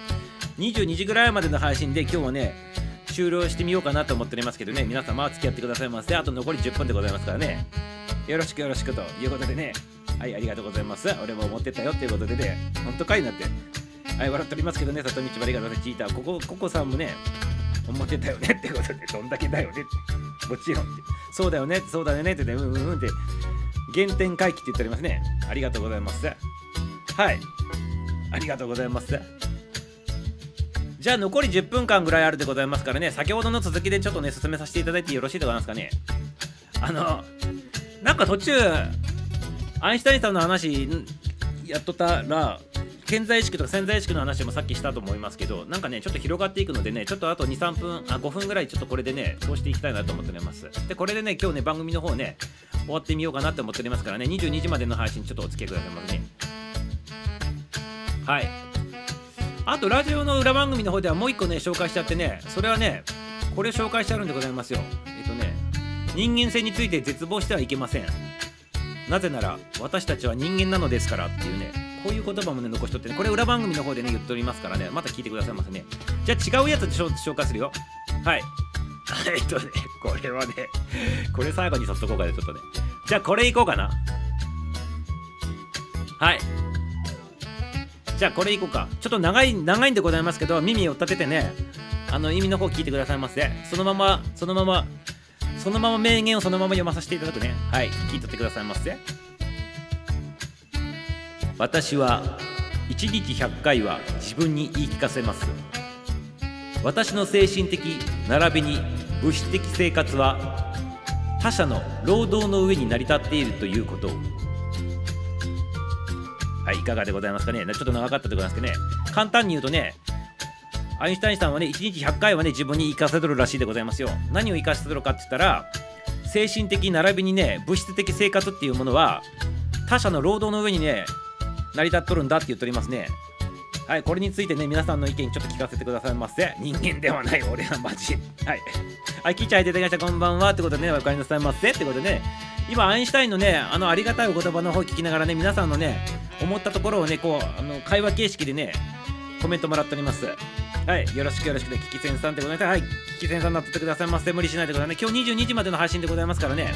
22時ぐらいまでの配信で今日はね、終了してみようかなと思っておりますけどね、皆様付き合ってくださいませ。あと残り10分でございますからね。よろしくよろしくということでね、はい、ありがとうございます。俺も思ってたよっていうことでね、ほんとかいなって。はい、笑っておりますけどね、里道バリガのチーター、ここ、ここさんもね、思ってたよねってことで、どんだけだよねって。もちろんって。そうだよね、そうだよねってね、うんうんうんって。原点回帰って言っておりますね。ありがとうございます。はい。ありがとうございます。じゃあ残り10分間ぐらいあるでございますからね、先ほどの続きでちょっとね、進めさせていただいてよろしいでございますかね。あの、なんか途中、アインシュタインさんの話やっとったら、潜在意識とか潜在意識の話もさっきしたと思いますけど、なんかね、ちょっと広がっていくのでね、ちょっとあと2、3分、あ、5分ぐらいちょっとこれでね、そうしていきたいなと思っております。で、これでね、今日ね、番組の方ね、終わってみようかなって思っておりますからね、22時までの配信ちょっとお付き合いくださいますね。はい。あとラジオの裏番組の方ではもう一個ね紹介しちゃってねそれはねこれ紹介してあるんでございますよ。えっとね人間性について絶望してはいけません。なぜなら私たちは人間なのですからっていうねこういう言葉もね残しとってねこれ裏番組の方でね言っておりますからねまた聞いてくださいませね。じゃあ違うやつで紹介するよ。はい。えっとねこれはねこれ最後にそっとこうかねちょっとね。じゃあこれいこうかな。はい。じゃあこれいこうか。ちょっと長い長いんでございますけど耳を立ててねあの意味の方聞いてくださいませ。そのままそのままそのまま名言をそのまま読まさせていただくね。はい聞いとってくださいませ。私は1日100回は自分に言い聞かせます。私の精神的並びに物質的生活は他者の労働の上に成り立っているということ。はいいかがでございますかね？ちょっと長かったでございますけどね。簡単に言うとねアインシュタインさんはね1日100回はね自分に生かせとるらしいでございますよ。何を生かせとるかって言ったら精神的並びにね物質的生活っていうものは他者の労働の上にね成り立っとるんだって言っておりますね。はいこれについてね皆さんの意見ちょっと聞かせてくださいませ。人間ではない俺はマジ。はい。はい聞いちゃんいててがした。こんばんは。ってことでねおかりなさいませ。ってことでね今アインシュタインのねあのありがたいお言葉の方聞きながらね皆さんのね思ったところをねこうあの会話形式でねコメントもらっております。はいよろしくよろしくでキキセンさんでございますはいキキセンさんになっててくださいませ。無理しないでくださいね。今日22時までの配信でございますからね。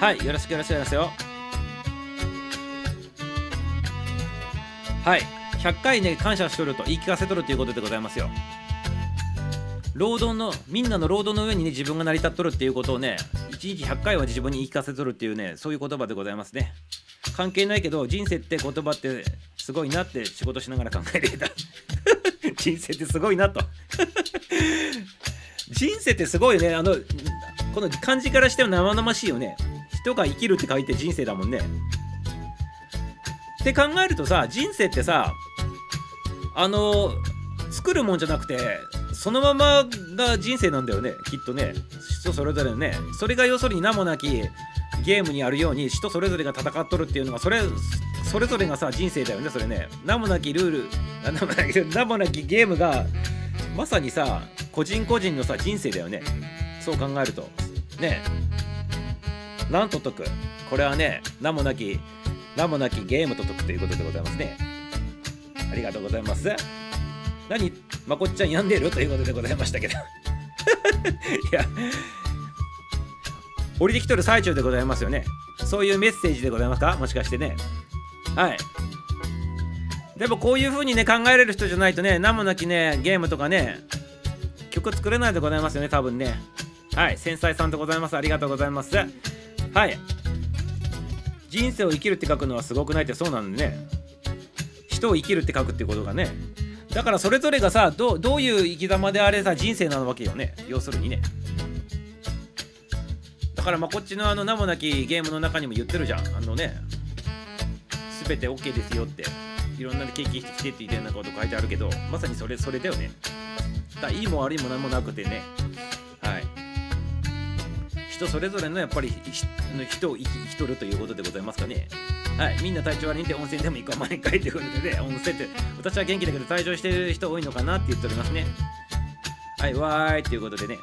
はいよろしくよろしくですよ。はい。100回ね感謝しとると言い聞かせとるということでございますよ。労働のみんなの労働の上にね自分が成り立っとるっていうことをね1日100回は自分に言い聞かせとるっていうねそういう言葉でございますね。関係ないけど人生って言葉ってすごいなって仕事しながら考えていた。人生ってすごいなと。人生ってすごいねあのこの漢字からしても生々しいよね。人が生きるって書いて人生だもんね。って考えるとさ人生ってさあの作るもんじゃなくてそのままが人生なんだよねきっとね。人それぞれね。それが要するに名もなきゲームにあるように人それぞれが戦っとるっていうのがそれそれぞれがさ人生だよねそれね。名もなきルール名もなき名もなきゲームがまさにさ個人個人のさ人生だよね。そう考えると。ね。なんと解く。これはね名もなき名もなきゲームと解くということでございますね。ありがとうございます。何？まこっちゃん病んでる？ということでございましたけど。いや。降りてきとる最中でございますよね。そういうメッセージでございますか？もしかしてね。はい。でもこういう風にね考えれる人じゃないとね名もなきねゲームとかね曲作れないでございますよね多分ね。はい。繊細さんでございます。ありがとうございます。はい。人生を生きるって書くのはすごくないってそうなんでね。人を生きるって書くってことがねだからそれぞれがさどどういう生き様であれさ人生なわけよね。要するにね。だからまあこっちのあの名もなきゲームの中にも言ってるじゃん。あのね全て OK ですよって。いろんな経験してきてって言ってるようなこと書いてあるけどまさにそれそれだよね。だいいも悪いも何もなくてね。人それぞれのやっぱり人を生き生きとるということでございますかね。はい。みんな体調悪いんで温泉でも行く。わ毎回ということでね 温泉って私は元気だけど体調してる人多いのかなって言っておりますね。はい。わーいということでね。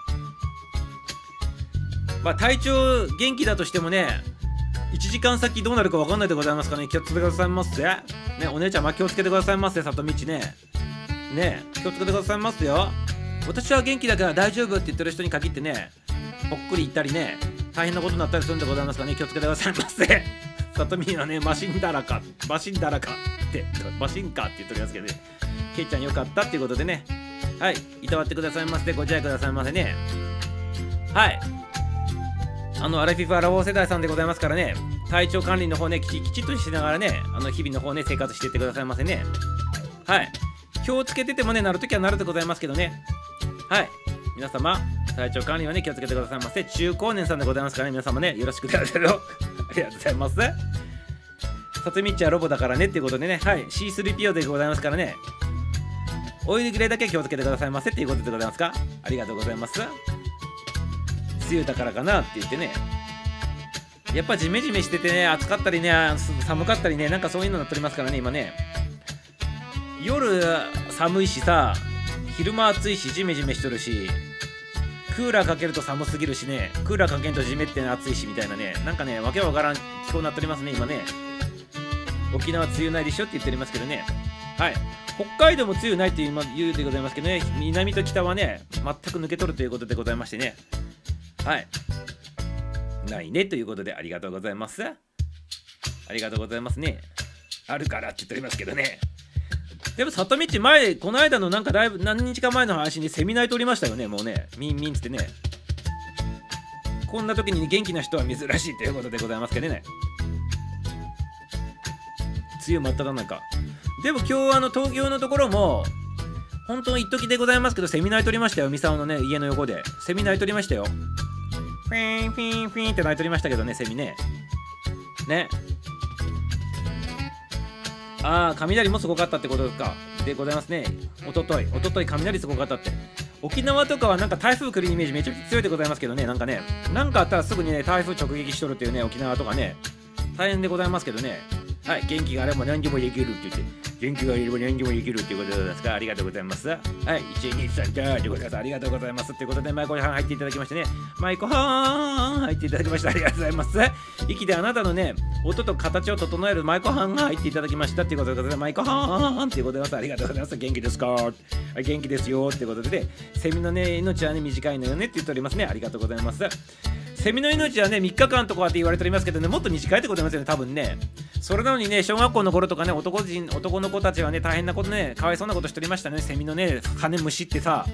まあ体調元気だとしてもね1時間先どうなるか分かんないでございますかね。気をつけてくださいませ。ねお姉ちゃんま気をつけてくださいませ里道ね。ね気をつけてくださいますよ。私は元気だから大丈夫って言ってる人に限ってねぽっくり行ったりね大変なことになったりするんでございますかね気をつけてくださいませ。里見はねマシンだらかマシンだらかってマシンかって言っておりますけどね。けいちゃんよかったっていうことでね。はいいたわってくださいませ。ご自愛くださいませね。はい。あのアラフィフアラフォー世代さんでございますからね。体調管理の方ねきちきちっとしながらねあの日々の方ね生活していってくださいませね。はい。気をつけててもねなるときはなるでございますけどね。はい。皆様体調管理はね気をつけてくださいませ。中高年さんでございますからね皆様ねよろしくどうぞありがとうございます。さつみっちはロボだからねっていうことでね。はい。C3PO でございますからね。オイルグレーだけ気をつけてくださいませ。っていうことでございますか。ありがとうございます。梅雨だからかなって言ってね。やっぱジメジメしててね暑かったりね寒かったりねなんかそういうのになっておりますからね今ね。夜寒いしさ昼間暑いしジメジメしとるしクーラーかけると寒すぎるしね。クーラーかけんとジメって暑いしみたいなね。なんかねわけわからん気候になっておりますね今ね。沖縄梅雨ないでしょって言っておりますけどね。はい。北海道も梅雨ないって言うでございますけどね。南と北はね全く抜け取るということでございましてね。はい。ないねということでありがとうございます。ありがとうございますね。あるからって言っておりますけどね。でも里道前この間のなんかだいぶ何日か前の話にセミナーとりましたよねもうね。ミンミンってね。こんな時に元気な人は珍しいということでございますけどね。梅雨真っ只中。でも今日あの東京のところも本当一時でございますけどセミナー取りましたよ。ミサオのね家の横で。セミナー取りましたよ。フィーンフィーンフィーンって鳴いとりましたけどねセミね。ね。ああ雷もすごかったってことか。でございますね。おととい。おととい雷すごかったって。沖縄とかはなんか台風来るイメージめちゃくちゃ強いでございますけどね。なんかね。なんかあったらすぐにね台風直撃しとるっていうね沖縄とかね。大変でございますけどね。はい。元気があれば何でもできるって言って。元気がいれば何でもできるっていうことですからありがとうございます。はい、123だということでありがとうございます。ということで、マイコさん入っていただきましてね、マイコはーん入っていただきました。ありがとうございます。息であなたのね、音と形を整えるマイコハンが入っていただきましたっていうことで。マイコハーンっていうことでございます。ありがとうございます。元気ですか？元気ですよってことで、セミのね、命はね、短いのよねって言っておりますね。ありがとうございます。セミの命はね、3日間とかって言われておりますけどね、もっと短いってことですよね、多分ね。それなのにね、小学校の頃とかね、男人男の子たちはね、大変なことね、かわいそうなことしておりましたね、セミのね、羽虫ってさ、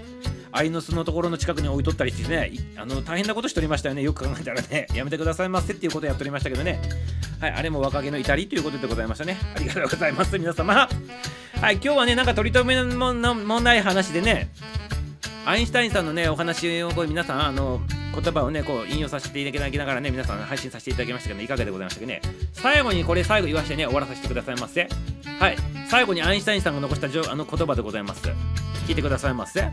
アイノスのところの近くに置いとったりしてね、あの大変なことしておりましたよね、よく考えたらね、やめてくださいませっていうことをやっておりましたけどね、はい、あれも若気の至りということでございましたね。ありがとうございます、皆様。はい、今日はね、なんか取り留めのもない話でね、アインシュタインさんのね、お話をこう皆さん、あの、言葉をね、こう引用させていただきながらね、皆さん配信させていただきましたけど、ね、いかがでございましたかね。最後にこれ最後言わせてね、終わらさせてくださいませ。はい。最後にアインシュタインさんが残したあの言葉でございます。聞いてくださいませ。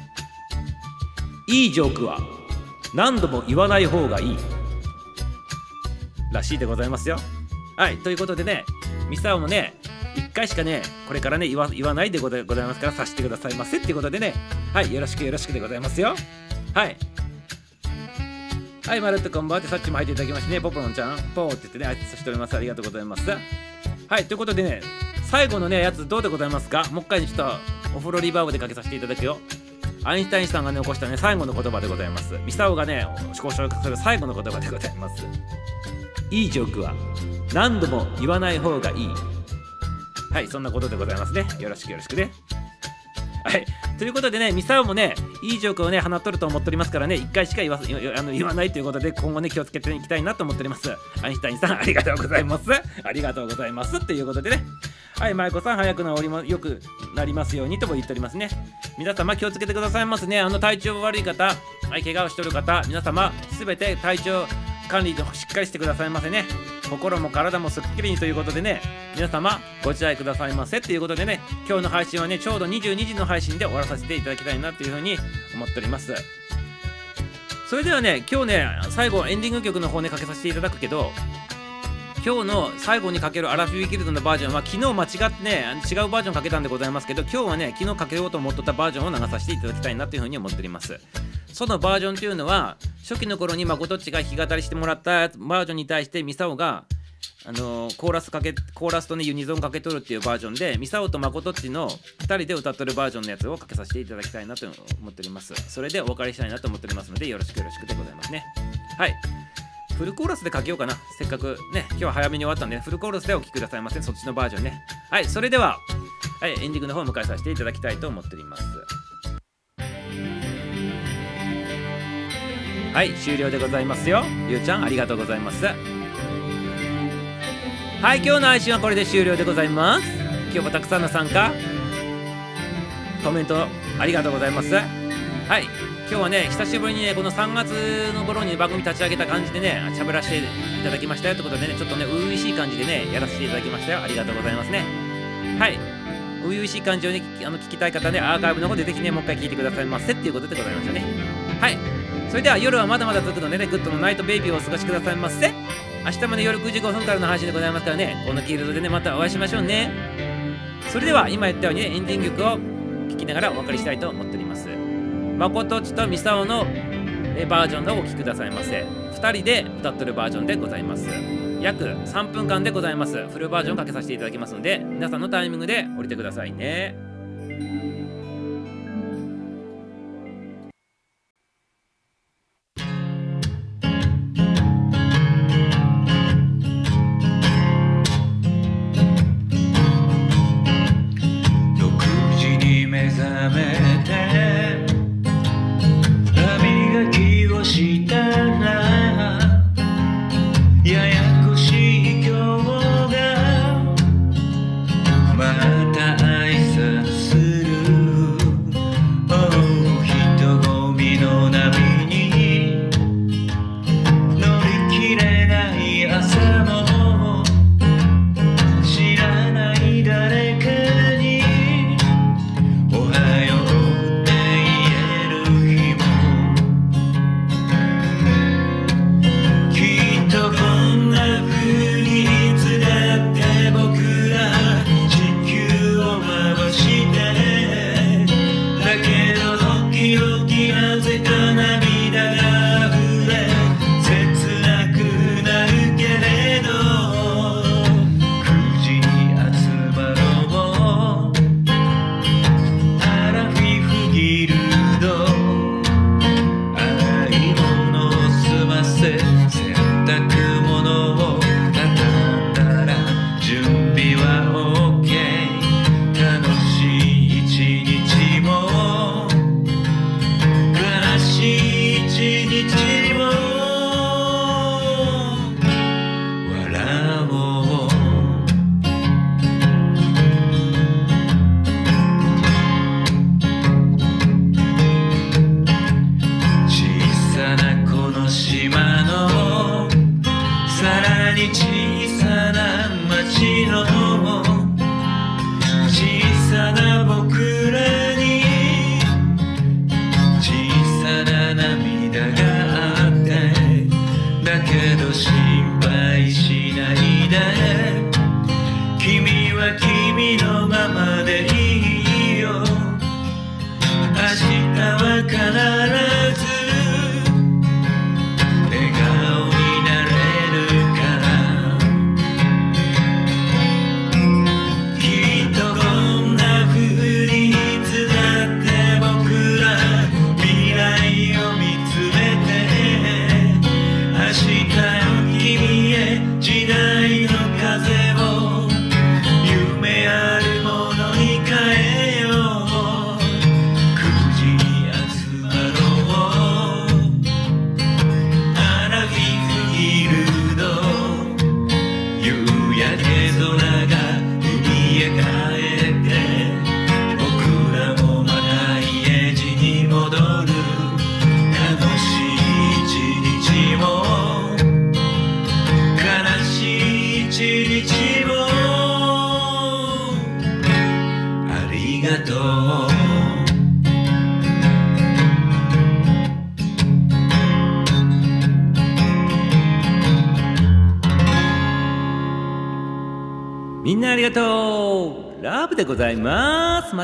いいジョークは何度も言わない方がいい。らしいでございますよ。はい。ということでね、ミサオもね、1回しかね、これからね言わ、言わないでございますから、させてくださいませっていうことでね、はい。よろしくよろしくでございますよ。はい。はい、まるっとこんばんはってさっちも入っていただきましてね、ポポロンちゃん、ポーって言ってね、挨拶しております。ありがとうございます。はい、ということでね、最後のね、やつどうでございますか？もう一回ちょっとお風呂リバーブでかけさせていただくよ。アインシュタインさんがね、起こしたね、最後の言葉でございます。ミサオがね、ご紹介する最後の言葉でございます。いいジョークは何度も言わない方がいい。はい、そんなことでございますね。よろしくよろしくね。はい。ということでね、ミサオもね、いいジョークをね、放っとると思っておりますからね、一回しか言わあの言わないということで、今後ね、気をつけていきたいなと思っております。アインシュタインさん、ありがとうございます。ありがとうございます。ということでね、はい、舞子さん、早く治りもよくなりますようにとも言っておりますね。皆様、気をつけてくださいますね。あの、体調悪い方、はい、怪我をしておる方、皆様、すべて体調管理をしっかりしてくださいませね。心も体もすっきりにということでね、皆様ご自愛くださいませということでね、今日の配信はね、ちょうど22時の配信で終わらさせていただきたいなというふうに思っております。それではね、今日ね、最後エンディング曲の方ね、かけさせていただくけど、今日の最後にかけるアラフィーギルドのバージョンは昨日間違ってね違うバージョンかけたんでございますけど今日はね昨日かけようと思っとったバージョンを流させていただきたいなというふうに思っております。そのバージョンというのは初期の頃に誠っちが弾き語りしてもらったバージョンに対してミサオがあのー、コーラスかけコーラスとねユニゾンかけとるっていうバージョンでミサオと誠っちの2人で歌ってるバージョンのやつをかけさせていただきたいなと思っております。それでお別れしたいなと思っておりますのでよろしくよろしくでございますね。はい。フルコーラスでかけようかな。せっかくね今日は早めに終わったんで、フルコーラスでお聴きくださいませそっちのバージョンね。はいそれでははいエンディングの方を迎えさせていただきたいと思っております。はい終了でございますよ。ゆうちゃんありがとうございます。はい今日の配信はこれで終了でございます。今日もたくさんの参加コメントありがとうございます。はい。今日はね久しぶりにねこの3月の頃に番組立ち上げた感じでね喋らせていただきましたよってことでねちょっとね初々しい感じでねやらせていただきましたよ。ありがとうございますね。はい。初々しい感じをねあの聞きたい方ねアーカイブの方でぜひねもう一回聞いてくださいませっていうことでございましたね。はい。それでは夜はまだまだ続くのでね、 good の night baby をお過ごしくださいませ。明日まで夜9時5分からの配信でございますからね、このキールドでね、またお会いしましょうね。それでは、今言ったようにね、エンディング曲を聞きながらお別れしたいと思っております。誠ちとミサオのバージョンでお聴きくださいませ。2人で歌っとるバージョンでございます。約3分間でございます。フルバージョンかけさせていただきますので皆さんのタイミングで降りてくださいね。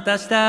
また明日